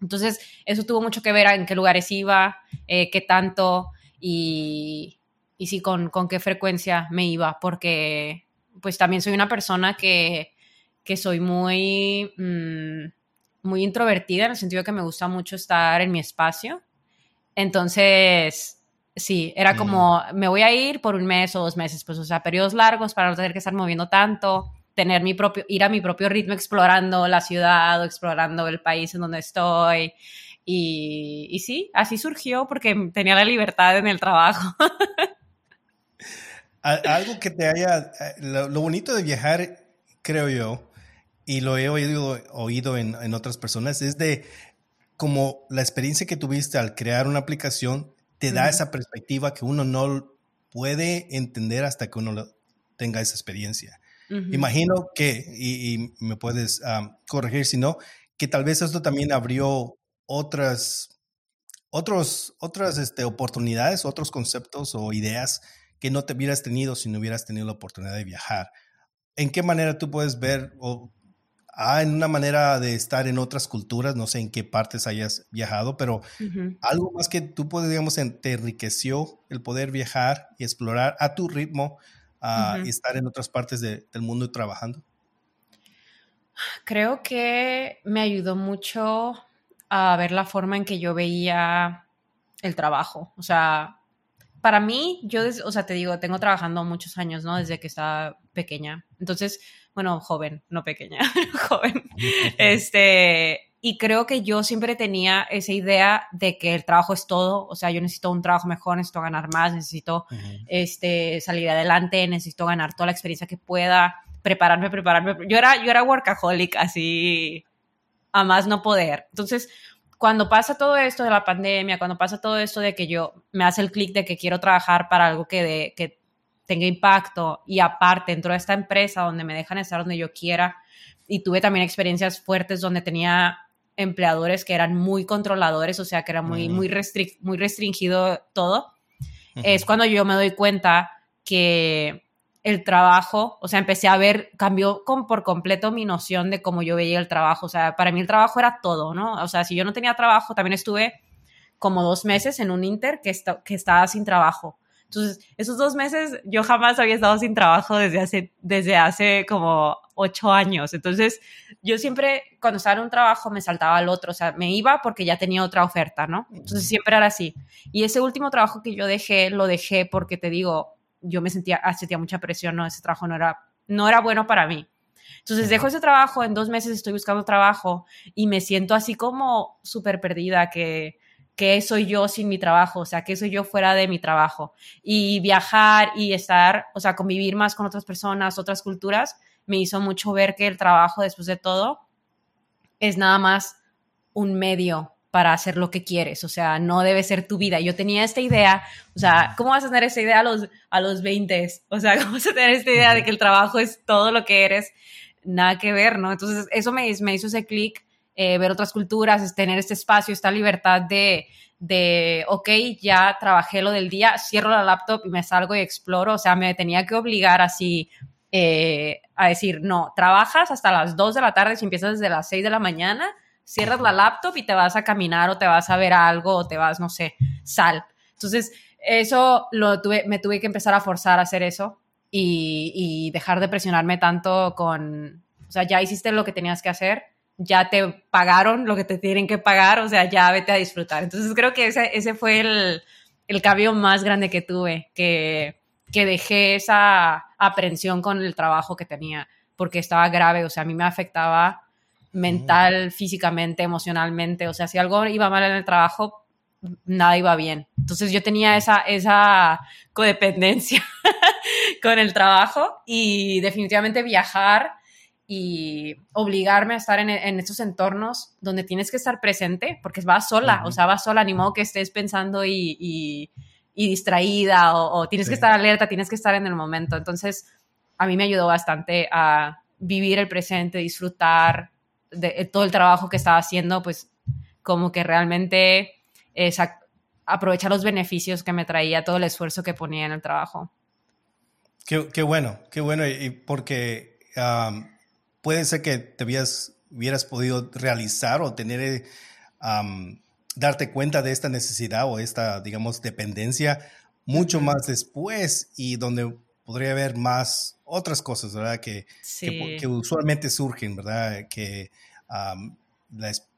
Entonces, eso tuvo mucho que ver en qué lugares iba, eh, qué tanto y, y sí, con, con qué frecuencia me iba, porque pues también soy una persona que, que soy muy, mm, muy introvertida en el sentido que me gusta mucho estar en mi espacio. Entonces, sí, era mm. como, me voy a ir por un mes o dos meses, pues, o sea, periodos largos para no tener que estar moviendo tanto, tener mi propio, ir a mi propio ritmo explorando la ciudad o explorando el país en donde estoy. Y, y sí, así surgió porque tenía la libertad en el trabajo. Algo que te haya, eh, lo, bonito de viajar, creo yo, y lo he oído, oído en, en, otras personas, es de como la experiencia que tuviste al crear una aplicación te da esa perspectiva que uno no puede entender hasta que uno tenga esa experiencia. Imagino que, y, me puedes corregir si no, que tal vez esto también abrió otras, otros, otras este, oportunidades, otros conceptos o ideas que no te hubieras tenido si no hubieras tenido la oportunidad de viajar. ¿En qué manera tú puedes ver o ah, en una manera de estar en otras culturas, no sé en qué partes hayas viajado, pero algo más que tú puedes, digamos, te enriqueció el poder viajar y explorar a tu ritmo uh, y estar en otras partes del mundo trabajando? Creo que me ayudó mucho a ver la forma en que yo veía el trabajo. O sea, para mí, yo, o sea, te digo, tengo trabajando muchos años, ¿no? Desde que estaba pequeña. Entonces, bueno, joven, no pequeña, joven. Este, y creo que yo siempre tenía esa idea de que el trabajo es todo, o sea, yo necesito un trabajo mejor, necesito ganar más, necesito este, salir adelante, necesito ganar toda la experiencia que pueda, prepararme, prepararme. Yo era, yo era workaholic, así, a más no poder. Entonces, cuando pasa todo esto de la pandemia, cuando pasa todo esto de que yo me hace el clic de que quiero trabajar para algo que, de, que tenga impacto y aparte dentro de esta empresa donde me dejan estar donde yo quiera y tuve también experiencias fuertes donde tenía empleadores que eran muy controladores, o sea, que era muy, muy, muy restringido todo, es cuando yo me doy cuenta que el trabajo, o sea, empecé a ver, cambió con, por completo mi noción de cómo yo veía el trabajo. O sea, para mí el trabajo era todo, ¿no? O sea, si yo no tenía trabajo, también estuve como dos meses en un Inter que, que estaba sin trabajo. Entonces, esos dos meses yo jamás había estado sin trabajo desde hace, desde hace como ocho años. Entonces, yo siempre, cuando estaba en un trabajo, me saltaba al otro. O sea, me iba porque ya tenía otra oferta, ¿no? Entonces, siempre era así. Y ese último trabajo que yo dejé, lo dejé porque te digo, yo me sentía, ah, sentía mucha presión, ¿no? Ese trabajo no era, no era bueno para mí. Entonces dejo ese trabajo, en dos meses estoy buscando trabajo y me siento así como súper perdida, que, que soy yo sin mi trabajo, o sea, que soy yo fuera de mi trabajo. Y viajar y estar, o sea, convivir más con otras personas, otras culturas, me hizo mucho ver que el trabajo, después de todo, es nada más un medio para hacer lo que quieres, o sea, no debe ser tu vida. Yo tenía esta idea, o sea, ¿cómo vas a tener esta idea a los, a los 20? O sea, ¿cómo vas a tener esta idea de que el trabajo es todo lo que eres? Nada que ver, ¿no? Entonces, eso me, me hizo ese clic, eh, ver otras culturas, tener este espacio, esta libertad de, de, ok, ya trabajé lo del día, cierro la laptop y me salgo y exploro, o sea, me tenía que obligar así eh, a decir, no, trabajas hasta las 2 de la tarde si empiezas desde las 6 de la mañana cierras la laptop y te vas a caminar o te vas a ver algo o te vas, no sé, sal. Entonces, eso lo tuve, me tuve que empezar a forzar a hacer eso y, dejar de presionarme tanto con, o sea, ya hiciste lo que tenías que hacer, ya te pagaron lo que te tienen que pagar, o sea, ya vete a disfrutar. Entonces, creo que ese, ese fue el, el cambio más grande que tuve, que, que dejé esa aprensión con el trabajo que tenía, porque estaba grave, o sea, a mí me afectaba mental, físicamente, emocionalmente. O sea, si algo iba mal en el trabajo, nada iba bien. Entonces yo tenía esa, esa codependencia con el trabajo y definitivamente viajar y obligarme a estar en, en, estos entornos donde tienes que estar presente, porque vas sola, o sea, vas sola, ni modo que estés pensando y, y, distraída o, tienes que estar alerta, tienes que estar en el momento. Entonces, a mí me ayudó bastante a vivir el presente, disfrutar de todo el trabajo que estaba haciendo, pues como que realmente aprovechar los beneficios que me traía todo el esfuerzo que ponía en el trabajo. Qué, bueno, qué bueno, y porque puede ser que te hubieras podido realizar o tener, darte cuenta de esta necesidad o esta, digamos, dependencia mucho más después y donde podría haber más otras cosas, ¿verdad? Que, que, usualmente surgen, ¿verdad? Que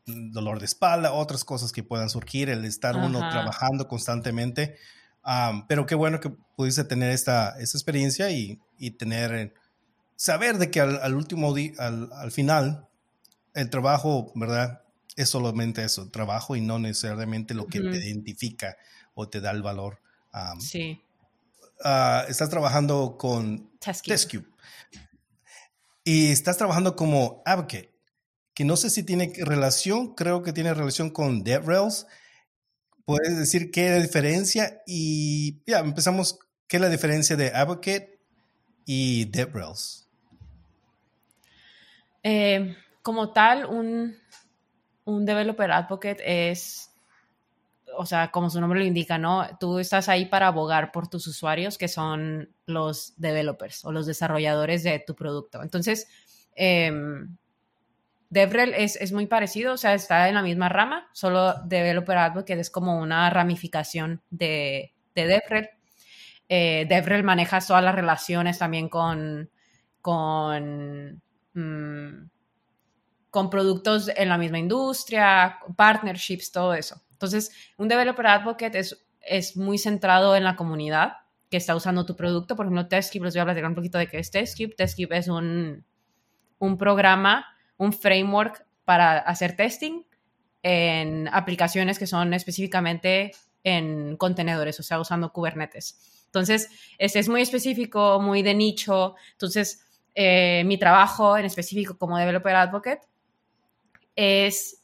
dolor de espalda, otras cosas que puedan surgir, el estar uno trabajando constantemente. pero qué bueno que pudiste tener esta, esta experiencia y, y tener, saber de que al, último día, al, al, final, el trabajo, ¿verdad? Es solamente eso, trabajo y no necesariamente lo que te identifica o te da el valor. sí. Ah, estás trabajando con TestCube. Y estás trabajando como advocate, que no sé si tiene relación, creo que tiene relación con DevRails. ¿Puedes decir qué es la diferencia? Y ya, empezamos. ¿Qué es la diferencia de advocate y DevRails? Eh, como tal, un, un developer advocate es o sea, como su nombre lo indica, ¿no? Tú estás ahí para abogar por tus usuarios, que son los developers o los desarrolladores de tu producto. Entonces, eh, DevRel es, muy parecido, o sea, está en la misma rama, solo Developer Advocate es como una ramificación de, de DevRel. Eh, DevRel maneja todas las relaciones también con, con, mm, con productos en la misma industria, partnerships, todo eso. Entonces, un developer advocate es, es muy centrado en la comunidad que está usando tu producto. Por ejemplo, TestCube, les voy a platicar un poquito de qué es TestCube. TestCube es un, un programa, un framework para hacer testing en aplicaciones que son específicamente en contenedores, o sea, usando Kubernetes. Entonces, este es muy específico, muy de nicho. Entonces, eh, mi trabajo en específico como developer advocate es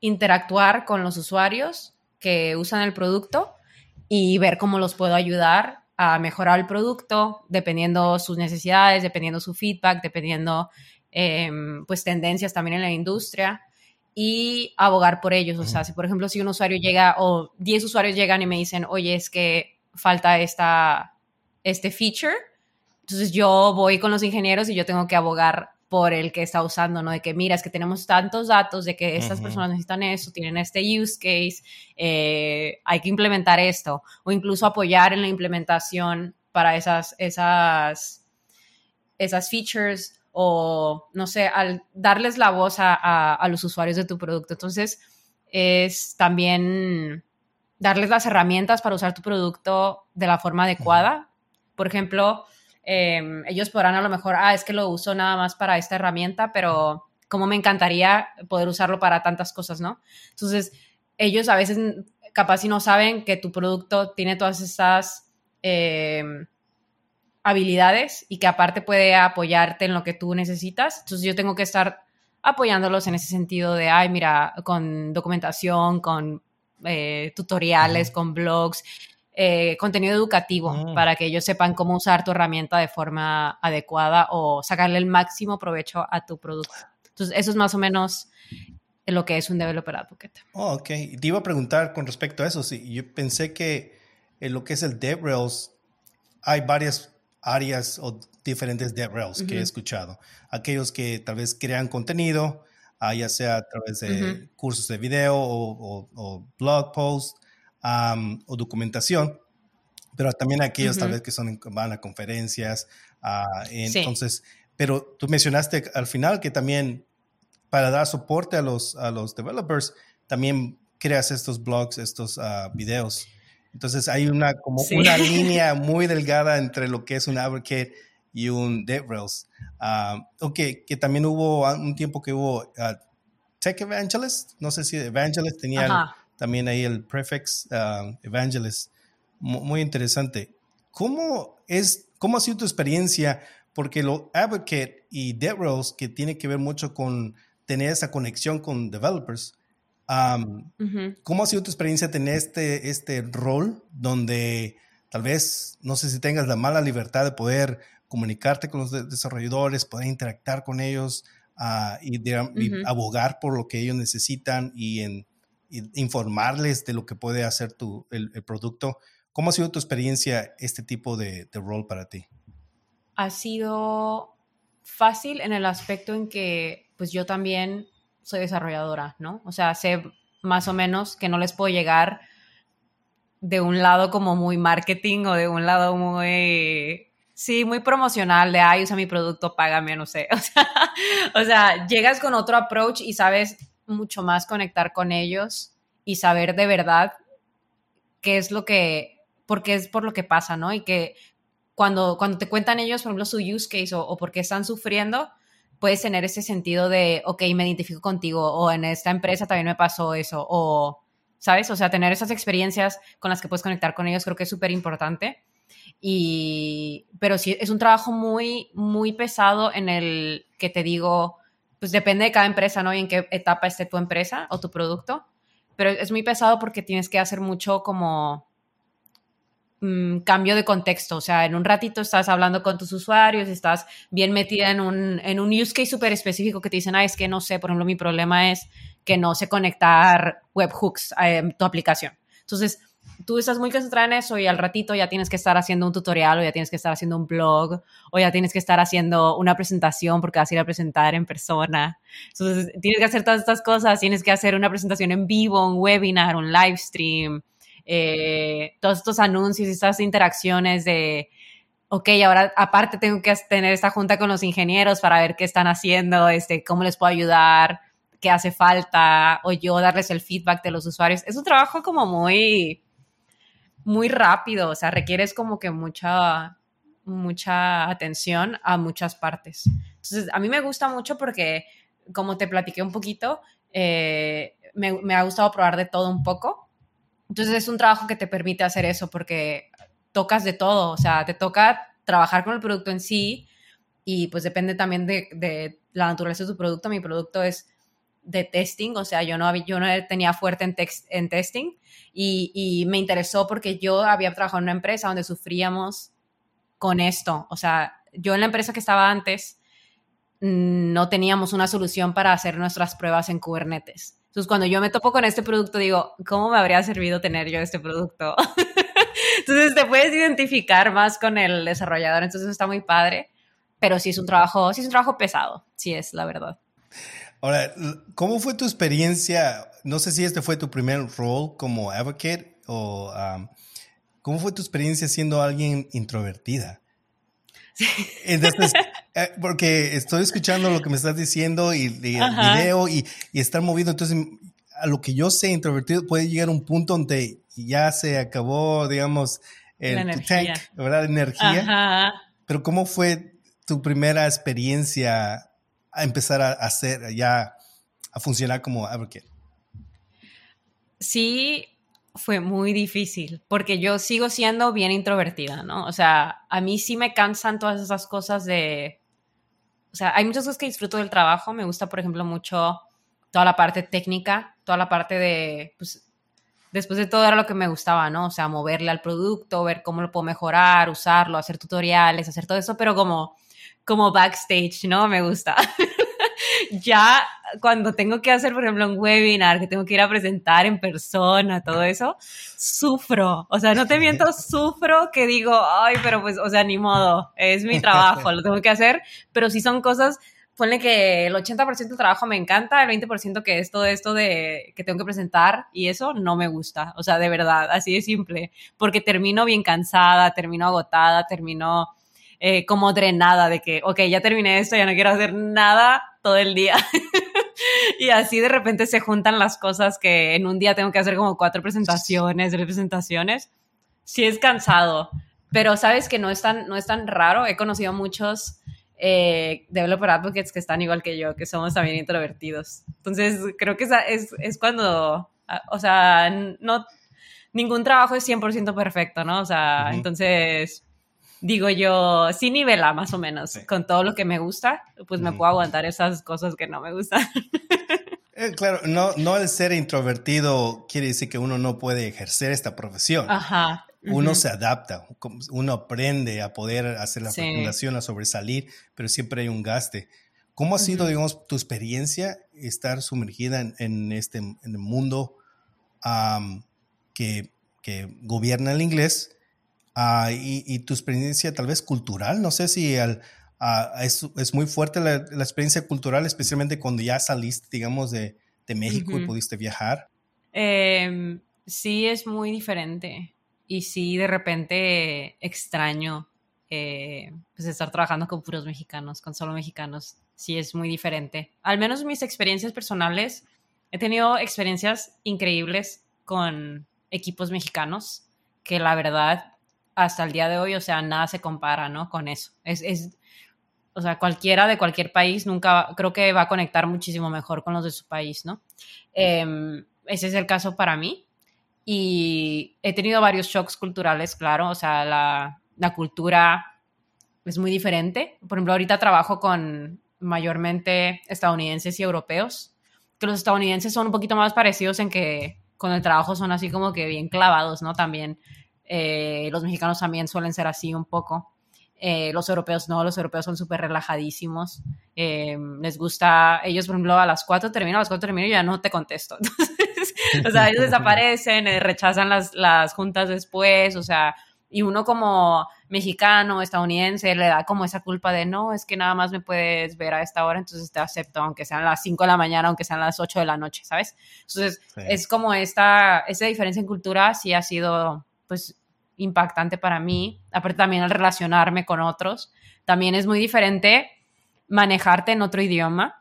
interactuar con los usuarios que usan el producto y ver cómo los puedo ayudar a mejorar el producto dependiendo sus necesidades, dependiendo su feedback, dependiendo em, pues tendencias también en la industria y abogar por ellos. O sea, si por ejemplo si un usuario llega o 10 usuarios llegan y me dicen, oye, es que falta esta, este feature, entonces yo voy con los ingenieros y yo tengo que abogar por el que está usando, ¿no? De que, mira, es que tenemos tantos datos de que estas personas necesitan eso, tienen este use case, eh, hay que implementar esto, o incluso apoyar en la implementación para esas, esas, esas features, o no sé, al darles la voz a, a los usuarios de tu producto. Entonces, es también darles las herramientas para usar tu producto de la forma adecuada. Por ejemplo, Em, ellos podrán a lo mejor, ah, es que lo uso nada más para esta herramienta, pero como me encantaría poder usarlo para tantas cosas, ¿no? Entonces, ellos a veces capaz si no saben que tu producto tiene todas estas em, habilidades y que aparte puede apoyarte en lo que tú necesitas. Entonces, yo tengo que estar apoyándolos en ese sentido de, ay, mira, con documentación, con eh, tutoriales, con blogs, eh, contenido educativo mm. para que ellos sepan cómo usar tu herramienta de forma adecuada o sacarle el máximo provecho a tu producto. Entonces, eso es más o menos lo que es un developer advocate. Oh, ok. Te iba a preguntar con respecto a eso. Sí, yo pensé que en lo que es el DevRails hay varias áreas o diferentes DevRails que he escuchado. Aquellos que tal vez crean contenido, ah, ya sea a través de cursos de video o, o blog posts, o documentación, pero también aquellos tal vez que son, van a conferencias. Uh, entonces, pero tú mencionaste al final que también para dar soporte a los, a los developers, también creas estos blogs, estos uh, videos. Entonces hay una, como una línea muy delgada entre lo que es un advocate y un DevRails. Uh, ok, que también hubo un tiempo que hubo Tech Evangelist, no sé si Evangelist tenía también ahí el prefix um, evangelist. Muy interesante. ¿Cómo, es, ¿Cómo ha sido tu experiencia? Porque lo advocate y DevRels, que tiene que ver mucho con tener esa conexión con developers, um, ¿cómo ha sido tu experiencia tener este, este rol donde tal vez, no sé si tengas la mala libertad de poder comunicarte con los desarrolladores, poder interactuar con ellos ah, y, abogar por lo que ellos necesitan y, en, informarles de lo que puede hacer tu, el, producto. ¿Cómo ha sido tu experiencia este tipo de, rol para ti? Ha sido fácil en el aspecto en que pues yo también soy desarrolladora, ¿no? O sea, sé más o menos que no les puedo llegar de un lado como muy marketing o de un lado muy, sí, muy promocional de, ay, usa mi producto, págame, no sé. O sea, llegas con otro approach y sabes mucho más conectar con ellos y saber de verdad qué es lo que, porque es por lo que pasa, ¿no? Y que cuando, cuando te cuentan ellos, por ejemplo, su use case o, o por qué están sufriendo, puedes tener ese sentido de, ok, me identifico contigo, o en esta empresa también me pasó eso, o ¿sabes? O sea, tener esas experiencias con las que puedes conectar con ellos creo que es súper importante. Y, pero sí, es un trabajo muy, muy pesado en el que te digo, pues depende de cada empresa, ¿no? Y en qué etapa esté tu empresa o tu producto. Pero es muy pesado porque tienes que hacer mucho como Mm, cambio de contexto. O sea, en un ratito estás hablando con tus usuarios, estás bien metida en un, en un use case súper específico que te dicen, ah, es que no sé, por ejemplo, mi problema es que no sé conectar webhooks a tu aplicación. Entonces, tú estás muy concentrada en eso y al ratito ya tienes que estar haciendo un tutorial o ya tienes que estar haciendo un blog o ya tienes que estar haciendo una presentación porque vas a ir a presentar en persona. Entonces, tienes que hacer todas estas cosas, tienes que hacer una presentación en vivo, un webinar, un live stream, eh, todos estos anuncios y estas interacciones de, ok, ahora aparte tengo que tener esta junta con los ingenieros para ver qué están haciendo, este, cómo les puedo ayudar, qué hace falta, o yo darles el feedback de los usuarios. Es un trabajo como muy, muy rápido, o sea, requieres como que mucha, mucha atención a muchas partes. Entonces, a mí me gusta mucho porque, como te platiqué un poquito, eh, me, me, ha gustado probar de todo un poco. Entonces es un trabajo que te permite hacer eso porque tocas de todo, o sea, te toca trabajar con el producto en sí y pues depende también de, la naturaleza de tu producto. Mi producto es de testing, o sea, yo no, yo no tenía fuerte en, testing y, y, me interesó porque yo había trabajado en una empresa donde sufríamos con esto, o sea, yo en la empresa que estaba antes mm, no teníamos una solución para hacer nuestras pruebas en Kubernetes. Entonces, cuando yo me topo con este producto, digo, ¿cómo me habría servido tener yo este producto? Entonces, te puedes identificar más con el desarrollador, entonces está muy padre, pero sí es un trabajo, sí es un trabajo pesado, sí es, la verdad. Ahora, ¿cómo fue tu experiencia? No sé si este fue tu primer rol como advocate o um, ¿cómo fue tu experiencia siendo alguien introvertida? Sí. Entonces, eh, porque estoy escuchando lo que me estás diciendo y, el video y, y estar moviendo. Entonces, a lo que yo sé, introvertido puede llegar a un punto donde ya se acabó, digamos, el tank, ¿verdad? Energía. Pero ¿cómo fue tu primera experiencia a empezar a hacer, ya a funcionar como advocate? Sí, fue muy difícil, porque yo sigo siendo bien introvertida, ¿no? O sea, a mí sí me cansan todas esas cosas de o sea, hay muchas cosas que disfruto del trabajo. Me gusta, por ejemplo, mucho toda la parte técnica, toda la parte de, pues, después de todo era lo que me gustaba, ¿no? O sea, moverle al producto, ver cómo lo puedo mejorar, usarlo, hacer tutoriales, hacer todo eso, pero como, como backstage, ¿no? Me gusta. ya cuando tengo que hacer, por ejemplo, un webinar, que tengo que ir a presentar en persona, todo eso, sufro. O sea, no te miento, sufro que digo, ay, pero pues, o sea, ni modo, es mi trabajo, lo tengo que hacer, pero si son cosas, ponle que el 80% del trabajo me encanta, el 20% que es todo esto de que tengo que presentar y eso no me gusta. O sea, de verdad, así de simple, porque termino bien cansada, termino agotada, termino eh, como drenada de que, ok, ya terminé esto, ya no quiero hacer nada todo el día. y así de repente se juntan las cosas que en un día tengo que hacer como cuatro presentaciones, tres presentaciones. Sí es cansado, pero sabes que no es tan, no es tan raro. He conocido muchos eh, developer advocates que están igual que yo, que somos también introvertidos. Entonces, creo que es, es cuando, ah, o sea, no, ningún trabajo es 100% perfecto, ¿no? O sea, entonces digo yo, sí nivela más o menos con todo lo que me gusta, pues me puedo aguantar esas cosas que no me gustan. Eh, claro, no, no el ser introvertido quiere decir que uno no puede ejercer esta profesión. Ajá. uno se adapta, uno aprende a poder hacer la sí. a sobresalir, pero siempre hay un gaste. ¿Cómo ha sido, digamos, tu experiencia estar sumergida en, este en el mundo que, gobierna el inglés ah, y, tu experiencia tal vez cultural? No sé si ah, es, muy fuerte la, experiencia cultural, especialmente cuando ya saliste, digamos, de, México y pudiste viajar. Em, sí, es muy diferente y sí, de repente extraño eh, pues estar trabajando con puros mexicanos, con solo mexicanos sí es muy diferente. Al menos mis experiencias personales, he tenido experiencias increíbles con equipos mexicanos, que la verdad, hasta el día de hoy, o sea, nada se compara, ¿no? Con eso. Es, es o sea, cualquiera de cualquier país nunca, creo que va a conectar muchísimo mejor con los de su país, ¿no? Em, ese es el caso para mí. Y he tenido varios shocks culturales, claro, o sea, la, la cultura es muy diferente. Por ejemplo, ahorita trabajo con mayormente estadounidenses y europeos, que los estadounidenses son un poquito más parecidos en que con el trabajo son así como que bien clavados, ¿no? También eh, los mexicanos también suelen ser así un poco. Eh, los europeos no, los europeos son súper relajadísimos. Eh, les gusta, ellos, por ejemplo, a las 4 termino, a las 4 termino y ya no te contesto. o sea, ellos desaparecen, rechazan las, las juntas después, o sea, y uno como mexicano, estadounidense, le da como esa culpa de no, es que nada más me puedes ver a esta hora, entonces te acepto, aunque sean las 5 de la mañana, aunque sean las 8 de la noche, ¿sabes? Entonces, es como esta, esa diferencia en cultura sí ha sido, pues, impactante para mí, aparte también al relacionarme con otros, también es muy diferente manejarte en otro idioma,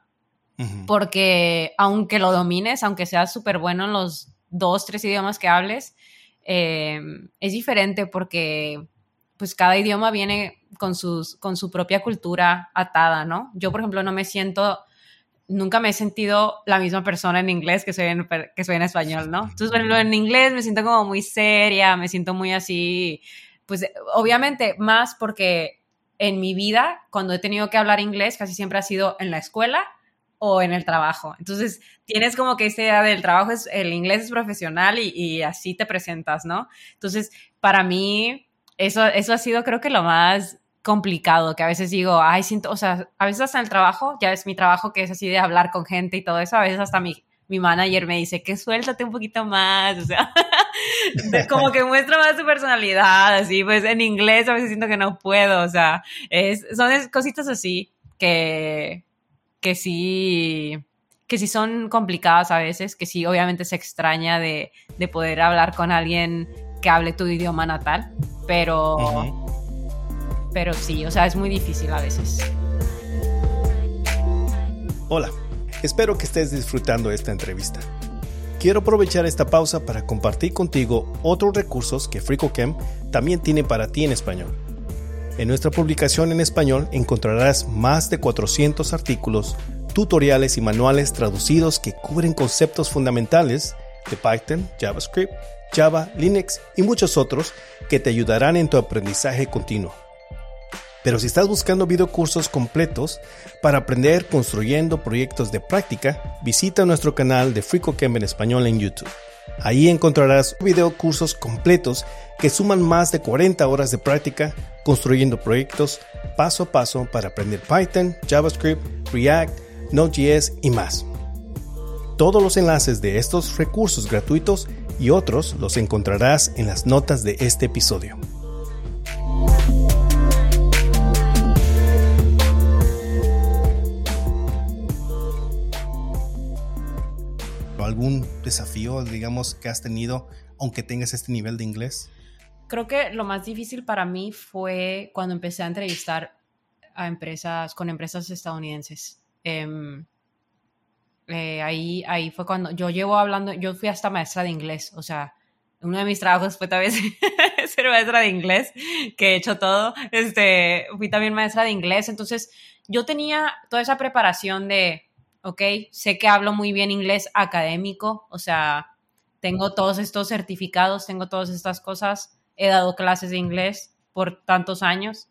porque aunque lo domines, aunque seas súper bueno en los dos, tres idiomas que hables, Em, es diferente porque pues cada idioma viene con, sus, con su propia cultura atada, ¿no? Yo, por ejemplo, no me siento, nunca me he sentido la misma persona en inglés que soy en, que soy en español, ¿no? Entonces, ejemplo, en inglés me siento como muy seria, me siento muy así, pues obviamente más porque en mi vida, cuando he tenido que hablar inglés, casi siempre ha sido en la escuela o en el trabajo. Entonces, tienes como que esa idea del trabajo, es, el inglés es profesional y, así te presentas, ¿no? Entonces, para mí, eso, eso ha sido creo que lo más complicado, que a veces digo, ay, siento, o sea, a veces hasta en el trabajo, ya es mi trabajo que es así de hablar con gente y todo eso, a veces hasta mi, mi manager me dice que suéltate un poquito más, o sea, como que muestra más tu personalidad, así, pues en inglés a veces siento que no puedo, o sea, es, son cositas así que, que sí, que sí son complicadas a veces, que sí obviamente se extraña de, poder hablar con alguien que hable tu idioma natal, pero, pero sí, o sea, es muy difícil a veces. Hola, espero que estés disfrutando esta entrevista. Quiero aprovechar esta pausa para compartir contigo otros recursos que FricoChem también tiene para ti en español. En nuestra publicación en español encontrarás más de 400 artículos, tutoriales y manuales traducidos que cubren conceptos fundamentales de Python, JavaScript, Java, Linux y muchos otros que te ayudarán en tu aprendizaje continuo. Pero si estás buscando videocursos completos para aprender construyendo proyectos de práctica, visita nuestro canal de FreeCodeCamp en español en YouTube. Ahí encontrarás videocursos completos que suman más de 40 horas de práctica construyendo proyectos paso a paso para aprender Python, JavaScript, React, Node.js y más. Todos los enlaces de estos recursos gratuitos y otros los encontrarás en las notas de este episodio. Desafío, digamos, que has tenido, aunque tengas este nivel de inglés? Creo que lo más difícil para mí fue cuando empecé a entrevistar a empresas, con empresas estadounidenses. Em, eh, ahí, ahí fue cuando yo llevo hablando, yo fui hasta maestra de inglés, o sea, uno de mis trabajos fue también ser maestra de inglés, que he hecho todo, este, fui también maestra de inglés, entonces yo tenía toda esa preparación de, ok, sé que hablo muy bien inglés académico, o sea, tengo todos estos certificados, tengo todas estas cosas, he dado clases de inglés por tantos años,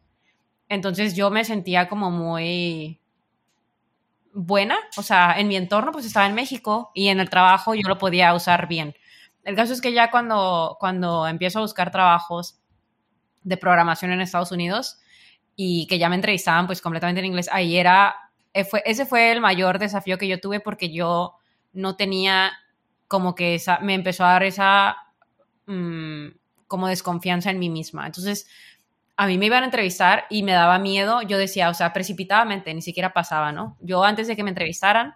entonces yo me sentía como muy buena, o sea, en mi entorno pues estaba en México y en el trabajo yo lo podía usar bien, el caso es que ya cuando, cuando empiezo a buscar trabajos de programación en Estados Unidos y que ya me entrevistaban pues completamente en inglés, ahí era, fue, ese fue el mayor desafío que yo tuve porque yo no tenía como que esa, me empezó a dar esa mm, como desconfianza en mí misma. Entonces, a mí me iban a entrevistar y me daba miedo, yo decía, o sea, precipitadamente, ni siquiera pasaba, ¿no? Yo antes de que me entrevistaran,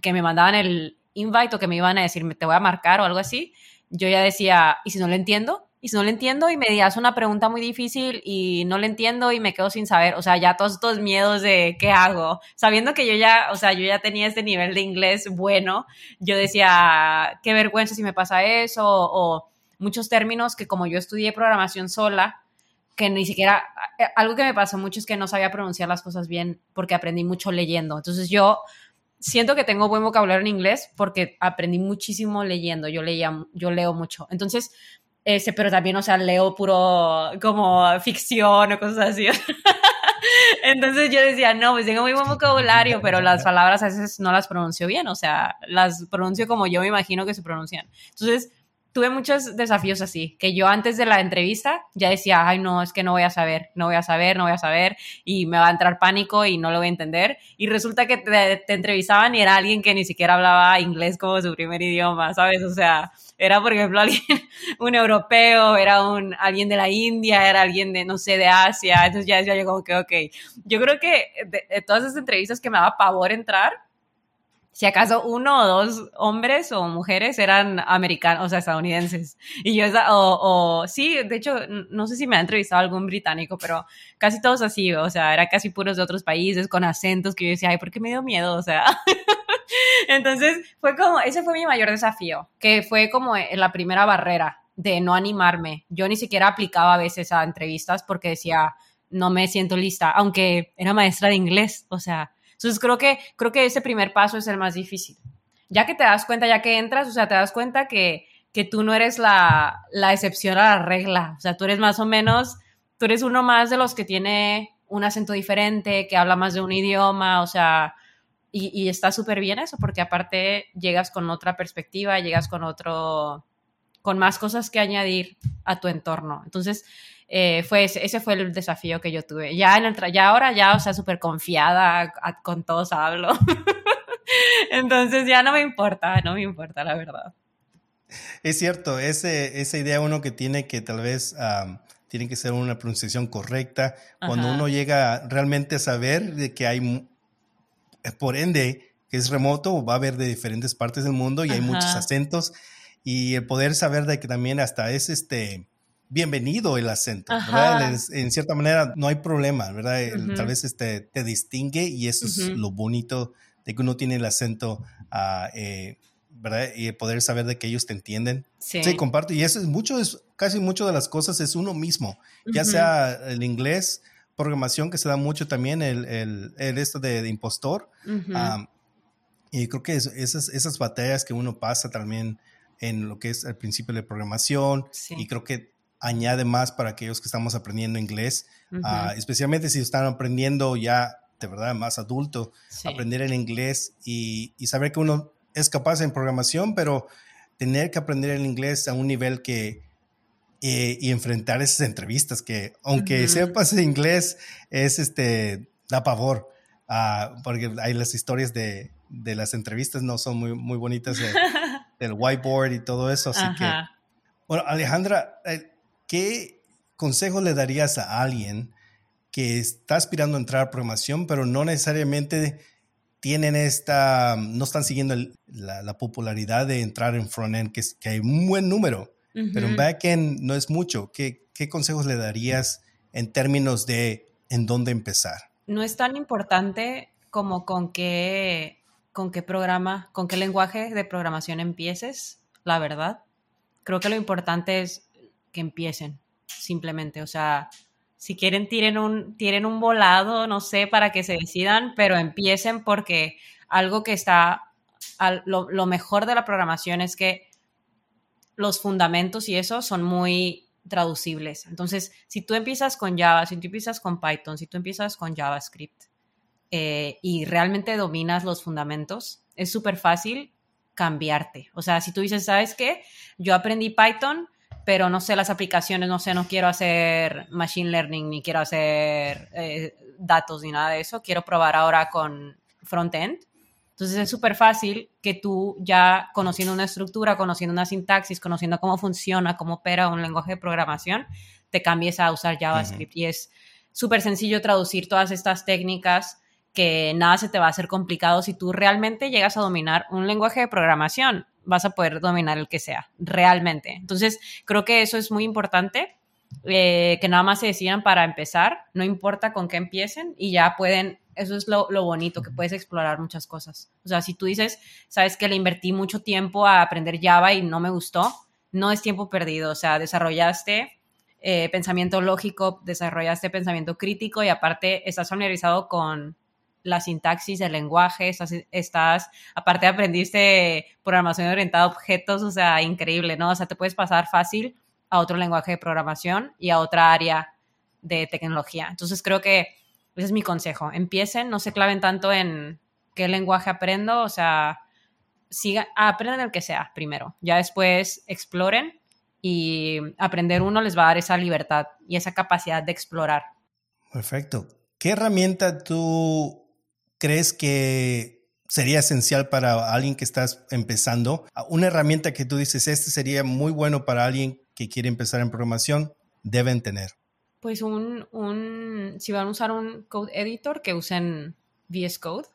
que me mandaban el invite o que me iban a decir, te voy a marcar o algo así, yo ya decía, ¿y si no lo entiendo? Y si no le entiendo y me hace una pregunta muy difícil y no le entiendo y me quedo sin saber, o sea, ya todos estos miedos de qué hago, sabiendo que yo ya, o sea, yo ya tenía este nivel de inglés bueno, yo decía, qué vergüenza si me pasa eso, o, muchos términos que como yo estudié programación sola, que ni siquiera, eh, algo que me pasó mucho es que no sabía pronunciar las cosas bien porque aprendí mucho leyendo, entonces yo siento que tengo buen vocabulario en inglés porque aprendí muchísimo leyendo, yo leía, yo leo mucho, entonces ese, pero también, o sea, leo puro como ficción o cosas así. Entonces yo decía, no, pues tengo muy buen vocabulario, pero las palabras a veces no las pronuncio bien, o sea, las pronuncio como yo me imagino que se pronuncian. Entonces, tuve muchos desafíos así, que yo antes de la entrevista ya decía, ay, no, es que no voy a saber, no voy a saber, no voy a saber, y me va a entrar pánico y no lo voy a entender. Y resulta que te, te entrevistaban y era alguien que ni siquiera hablaba inglés como su primer idioma, ¿sabes? O sea, era, por ejemplo, alguien, un europeo, era un, alguien de la India, era alguien de, no sé, de Asia. Entonces ya decía yo como que, ok, yo creo que de, todas esas entrevistas que me daba pavor entrar, si acaso uno o dos hombres o mujeres eran americanos, o sea, estadounidenses. Y yo, o, o sí, de hecho, no sé si me ha entrevistado algún británico, pero casi todos así, o sea, era casi puros de otros países, con acentos que yo decía, ay, ¿por qué me dio miedo? O sea, Entonces, fue como, ese fue mi mayor desafío, que fue como la primera barrera de no animarme. Yo ni siquiera aplicaba a veces a entrevistas porque decía, no me siento lista, aunque era maestra de inglés, o sea, entonces creo que, creo que ese primer paso es el más difícil. Ya que te das cuenta, ya que entras, o sea, te das cuenta que, que tú no eres la, la excepción a la regla, o sea, tú eres más o menos, tú eres uno más de los que tiene un acento diferente, que habla más de un idioma, o sea, y, está súper bien eso, porque aparte llegas con otra perspectiva, llegas con otro, con más cosas que añadir a tu entorno. Entonces, eh, fue ese, fue el desafío que yo tuve. Ya, en el ya ahora ya, o sea, súper confiada, con todos hablo. Entonces ya no me importa, no me importa, la verdad. Es cierto, ese, esa idea uno que tiene que tal vez tiene que ser una pronunciación correcta. Cuando uno llega realmente a saber de que hay por ende, que es remoto, va a haber de diferentes partes del mundo y hay muchos acentos. Y el poder saber de que también hasta es este bienvenido el acento, ¿verdad? en cierta manera no hay problema, ¿verdad? Tal vez este, te distingue y eso es lo bonito de que uno tiene el acento, uh, eh, ¿verdad? Y poder saber de que ellos te entienden. Sí, sí comparto. Y eso es mucho, es, casi mucho de las cosas es uno mismo, ya sea el inglés, programación que se da mucho también, el, el, el esto de, impostor. y creo que esas, esas batallas que uno pasa también en lo que es el principio de programación y creo que añade más para aquellos que estamos aprendiendo inglés, ah, especialmente si están aprendiendo ya de verdad más adulto, aprender el inglés y, y, saber que uno es capaz en programación, pero tener que aprender el inglés a un nivel que, eh, y enfrentar esas entrevistas que, aunque sepas inglés, es este, da pavor, uh, porque hay las historias de, de, las entrevistas no son muy, muy bonitas del whiteboard y todo eso, así que, bueno, Alejandra, eh, ¿qué consejo le darías a alguien que está aspirando a entrar a programación, pero no necesariamente tienen esta, no están siguiendo la, la, popularidad de entrar en frontend, que, que hay un buen número, pero en backend no es mucho. ¿Qué, ¿Qué consejos le darías en términos de en dónde empezar? No es tan importante como con qué, con qué programa, con qué lenguaje de programación empieces, la verdad. Creo que lo importante es que empiecen, simplemente. O sea, si quieren, tiren un, tiren un volado, no sé, para que se decidan, pero empiecen porque algo que está, lo, mejor de la programación es que los fundamentos y eso son muy traducibles. Entonces, si tú empiezas con Java, si tú empiezas con Python, si tú empiezas con JavaScript eh, y realmente dominas los fundamentos, es súper fácil cambiarte. O sea, si tú dices, ¿sabes qué? Yo aprendí Python, pero no sé las aplicaciones, no sé, no quiero hacer machine learning, ni quiero hacer eh, datos, ni nada de eso, quiero probar ahora con frontend. Entonces es súper fácil que tú ya conociendo una estructura, conociendo una sintaxis, conociendo cómo funciona, cómo opera un lenguaje de programación, te cambies a usar JavaScript. Y es súper sencillo traducir todas estas técnicas que nada se te va a hacer complicado si tú realmente llegas a dominar un lenguaje de programación, vas a poder dominar el que sea, realmente. Entonces, creo que eso es muy importante, eh, que nada más se decidan para empezar, no importa con qué empiecen y ya pueden, eso es lo, bonito, que puedes explorar muchas cosas. O sea, si tú dices, sabes que le invertí mucho tiempo a aprender Java y no me gustó, no es tiempo perdido, o sea, desarrollaste eh, pensamiento lógico, desarrollaste pensamiento crítico y aparte estás familiarizado con la sintaxis del lenguaje, estás, aparte aprendiste programación orientada a objetos, o sea, increíble, ¿no? O sea, te puedes pasar fácil a otro lenguaje de programación y a otra área de tecnología. Entonces creo que ese es mi consejo. Empiecen, no se claven tanto en qué lenguaje aprendo, o sea, sigan, aprendan el que sea primero. Ya después exploren y aprender uno les va a dar esa libertad y esa capacidad de explorar. Perfecto. ¿Qué herramienta tú crees que sería esencial para alguien que estás empezando? Una herramienta que tú dices, este sería muy bueno para alguien que quiere empezar en programación, deben tener. Pues un, un si van a usar un code editor, que usen VS Code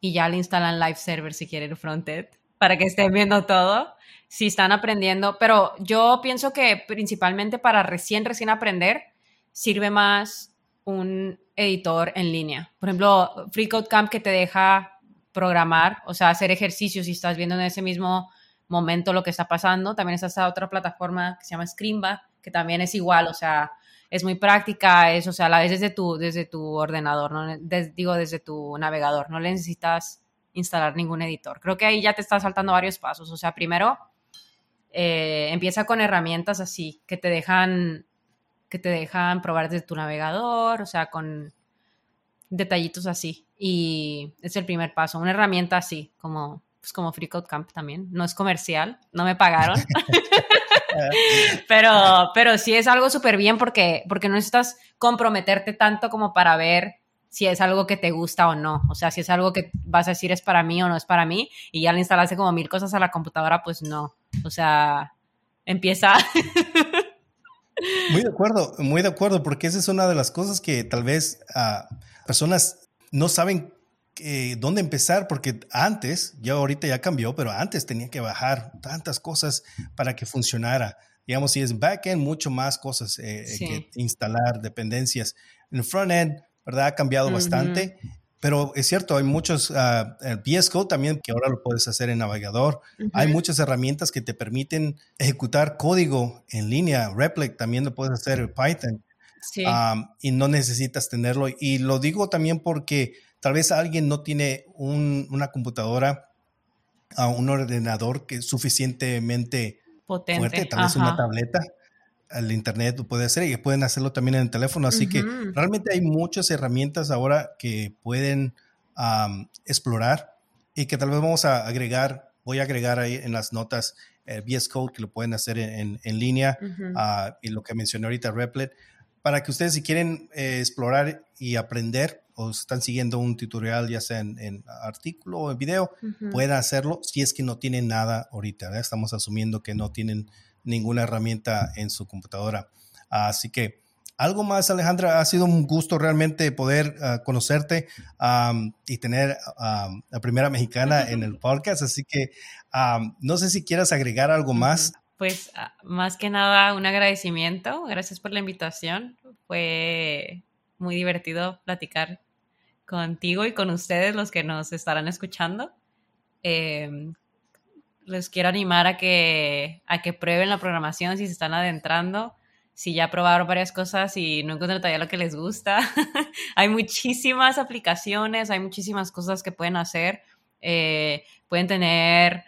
y ya le instalan Live Server si quieren frontend para que estén viendo todo. Si están aprendiendo, pero yo pienso que principalmente para recién, recién aprender, sirve más un editor en línea. Por ejemplo, FreeCodeCamp que te deja programar, o sea, hacer ejercicios si estás viendo en ese mismo momento lo que está pasando. También está esta otra plataforma que se llama Scrimba, que también es igual, o sea, es muy práctica, es, o sea, a la vez desde tu, desde tu ordenador, ¿no? digo, desde tu navegador, no le necesitas instalar ningún editor. Creo que ahí ya te está saltando varios pasos, o sea, primero eh, empieza con herramientas así, que te dejan que te dejan probar desde tu navegador, o sea, con detallitos así. Y es el primer paso, una herramienta así, como, pues como FreeCodeCamp también. No es comercial, no me pagaron. pero, pero sí es algo súper bien porque, porque no necesitas comprometerte tanto como para ver si es algo que te gusta o no. O sea, si es algo que vas a decir es para mí o no es para mí, y ya le instalaste como mil cosas a la computadora, pues no. O sea, empieza. Muy de acuerdo, muy de acuerdo, porque esa es una de las cosas que tal vez uh, personas no saben eh, dónde empezar, porque antes, ya ahorita ya cambió, pero antes tenía que bajar tantas cosas para que funcionara. Digamos, si es backend, mucho más cosas eh, sí. que instalar, dependencias. En el frontend, ¿verdad? Ha cambiado uh -huh. bastante pero es cierto, hay muchos, uh, el VS Code también, que ahora lo puedes hacer en navegador. Uh -huh. Hay muchas herramientas que te permiten ejecutar código en línea. Replit también lo puedes hacer en Python. Sí. Um, y no necesitas tenerlo. Y lo digo también porque tal vez alguien no tiene un, una computadora, uh, un ordenador que es suficientemente Potente. fuerte, tal vez Ajá. una tableta el internet lo puede hacer y pueden hacerlo también en el teléfono. Así uh -huh. que realmente hay muchas herramientas ahora que pueden um, explorar y que tal vez vamos a agregar, voy a agregar ahí en las notas eh, VS Code que lo pueden hacer en, en línea uh -huh. uh, y lo que mencioné ahorita, Replit, para que ustedes si quieren eh, explorar y aprender o están siguiendo un tutorial ya sea en, en artículo o en video, uh -huh. puedan hacerlo si es que no tienen nada ahorita. ¿verdad? Estamos asumiendo que no tienen ninguna herramienta en su computadora. Así que algo más, Alejandra, ha sido un gusto realmente poder uh, conocerte um, y tener um, la primera mexicana en el podcast. Así que um, no sé si quieras agregar algo más. Pues más que nada un agradecimiento. Gracias por la invitación. Fue muy divertido platicar contigo y con ustedes, los que nos estarán escuchando. Eh, les quiero animar a que, a que prueben la programación si se están adentrando, si ya probaron varias cosas y no encuentran todavía lo que les gusta. hay muchísimas aplicaciones, hay muchísimas cosas que pueden hacer. Eh, pueden tener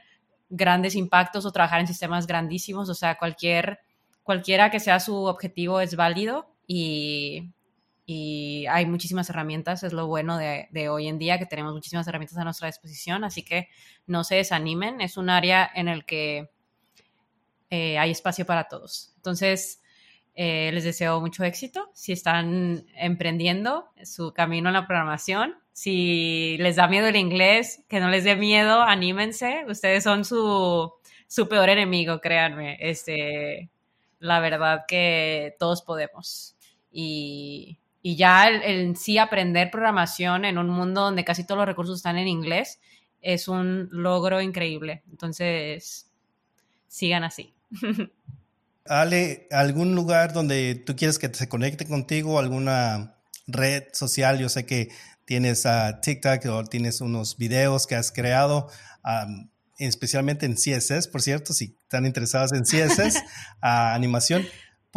grandes impactos o trabajar en sistemas grandísimos, o sea, cualquier, cualquiera que sea su objetivo es válido y, y hay muchísimas herramientas, es lo bueno de, hoy en día, que tenemos muchísimas herramientas a nuestra disposición, así que no se desanimen, es un área en el que eh, hay espacio para todos. Entonces, eh, les deseo mucho éxito si están emprendiendo su camino en la programación. Si les da miedo el inglés, que no les dé miedo, anímense. Ustedes son su, su peor enemigo, créanme. Este, la verdad que todos podemos. Y, y ya el, sí aprender programación en un mundo donde casi todos los recursos están en inglés es un logro increíble. Entonces, sigan así. Ale, ¿algún lugar donde tú quieres que se conecte contigo? ¿Alguna red social? Yo sé que tienes a TikTok o tienes unos videos que has creado, especialmente en CSS, por cierto, si están interesados en CSS, animación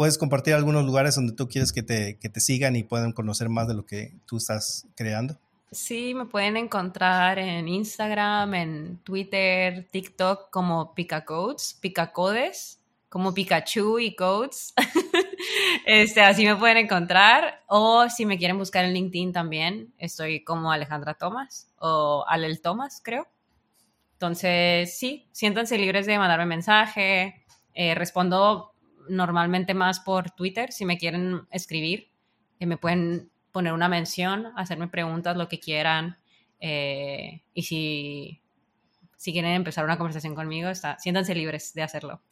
puedes compartir algunos lugares donde tú quieres que te, que te sigan y puedan conocer más de lo que tú estás creando. Sí, me pueden encontrar en Instagram, en Twitter, TikTok como Picacodes, Picacodes, como Pikachu y Codes. este, así me pueden encontrar. O si me quieren buscar en LinkedIn también, estoy como Alejandra Tomás o Alel Tomás, creo. Entonces, sí, siéntanse libres de mandarme mensaje. Eh, respondo normalmente más por Twitter, si me quieren escribir, que me pueden poner una mención, hacerme preguntas, lo que quieran. Eh, y si, si quieren empezar una conversación conmigo, está, siéntanse libres de hacerlo.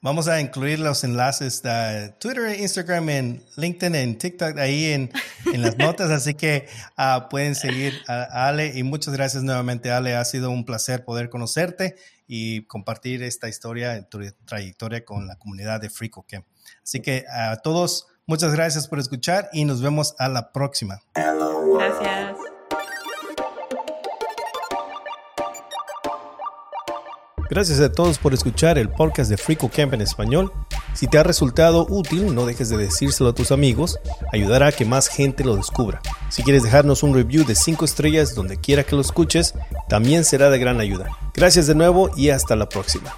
Vamos a incluir los enlaces de Twitter, Instagram, en LinkedIn, en TikTok, ahí en, en las notas, así que ah, pueden seguir a Ale y muchas gracias nuevamente Ale, ha sido un placer poder conocerte y compartir esta historia en tu trayectoria con la comunidad de FreeCoCamp. Así que a todos, muchas gracias por escuchar y nos vemos a la próxima. Gracias. Gracias a todos por escuchar el podcast de Frico Camp en español. Si te ha resultado útil, no dejes de decírselo a tus amigos, ayudará a que más gente lo descubra. Si quieres dejarnos un review de 5 estrellas donde quiera que lo escuches, también será de gran ayuda. Gracias de nuevo y hasta la próxima.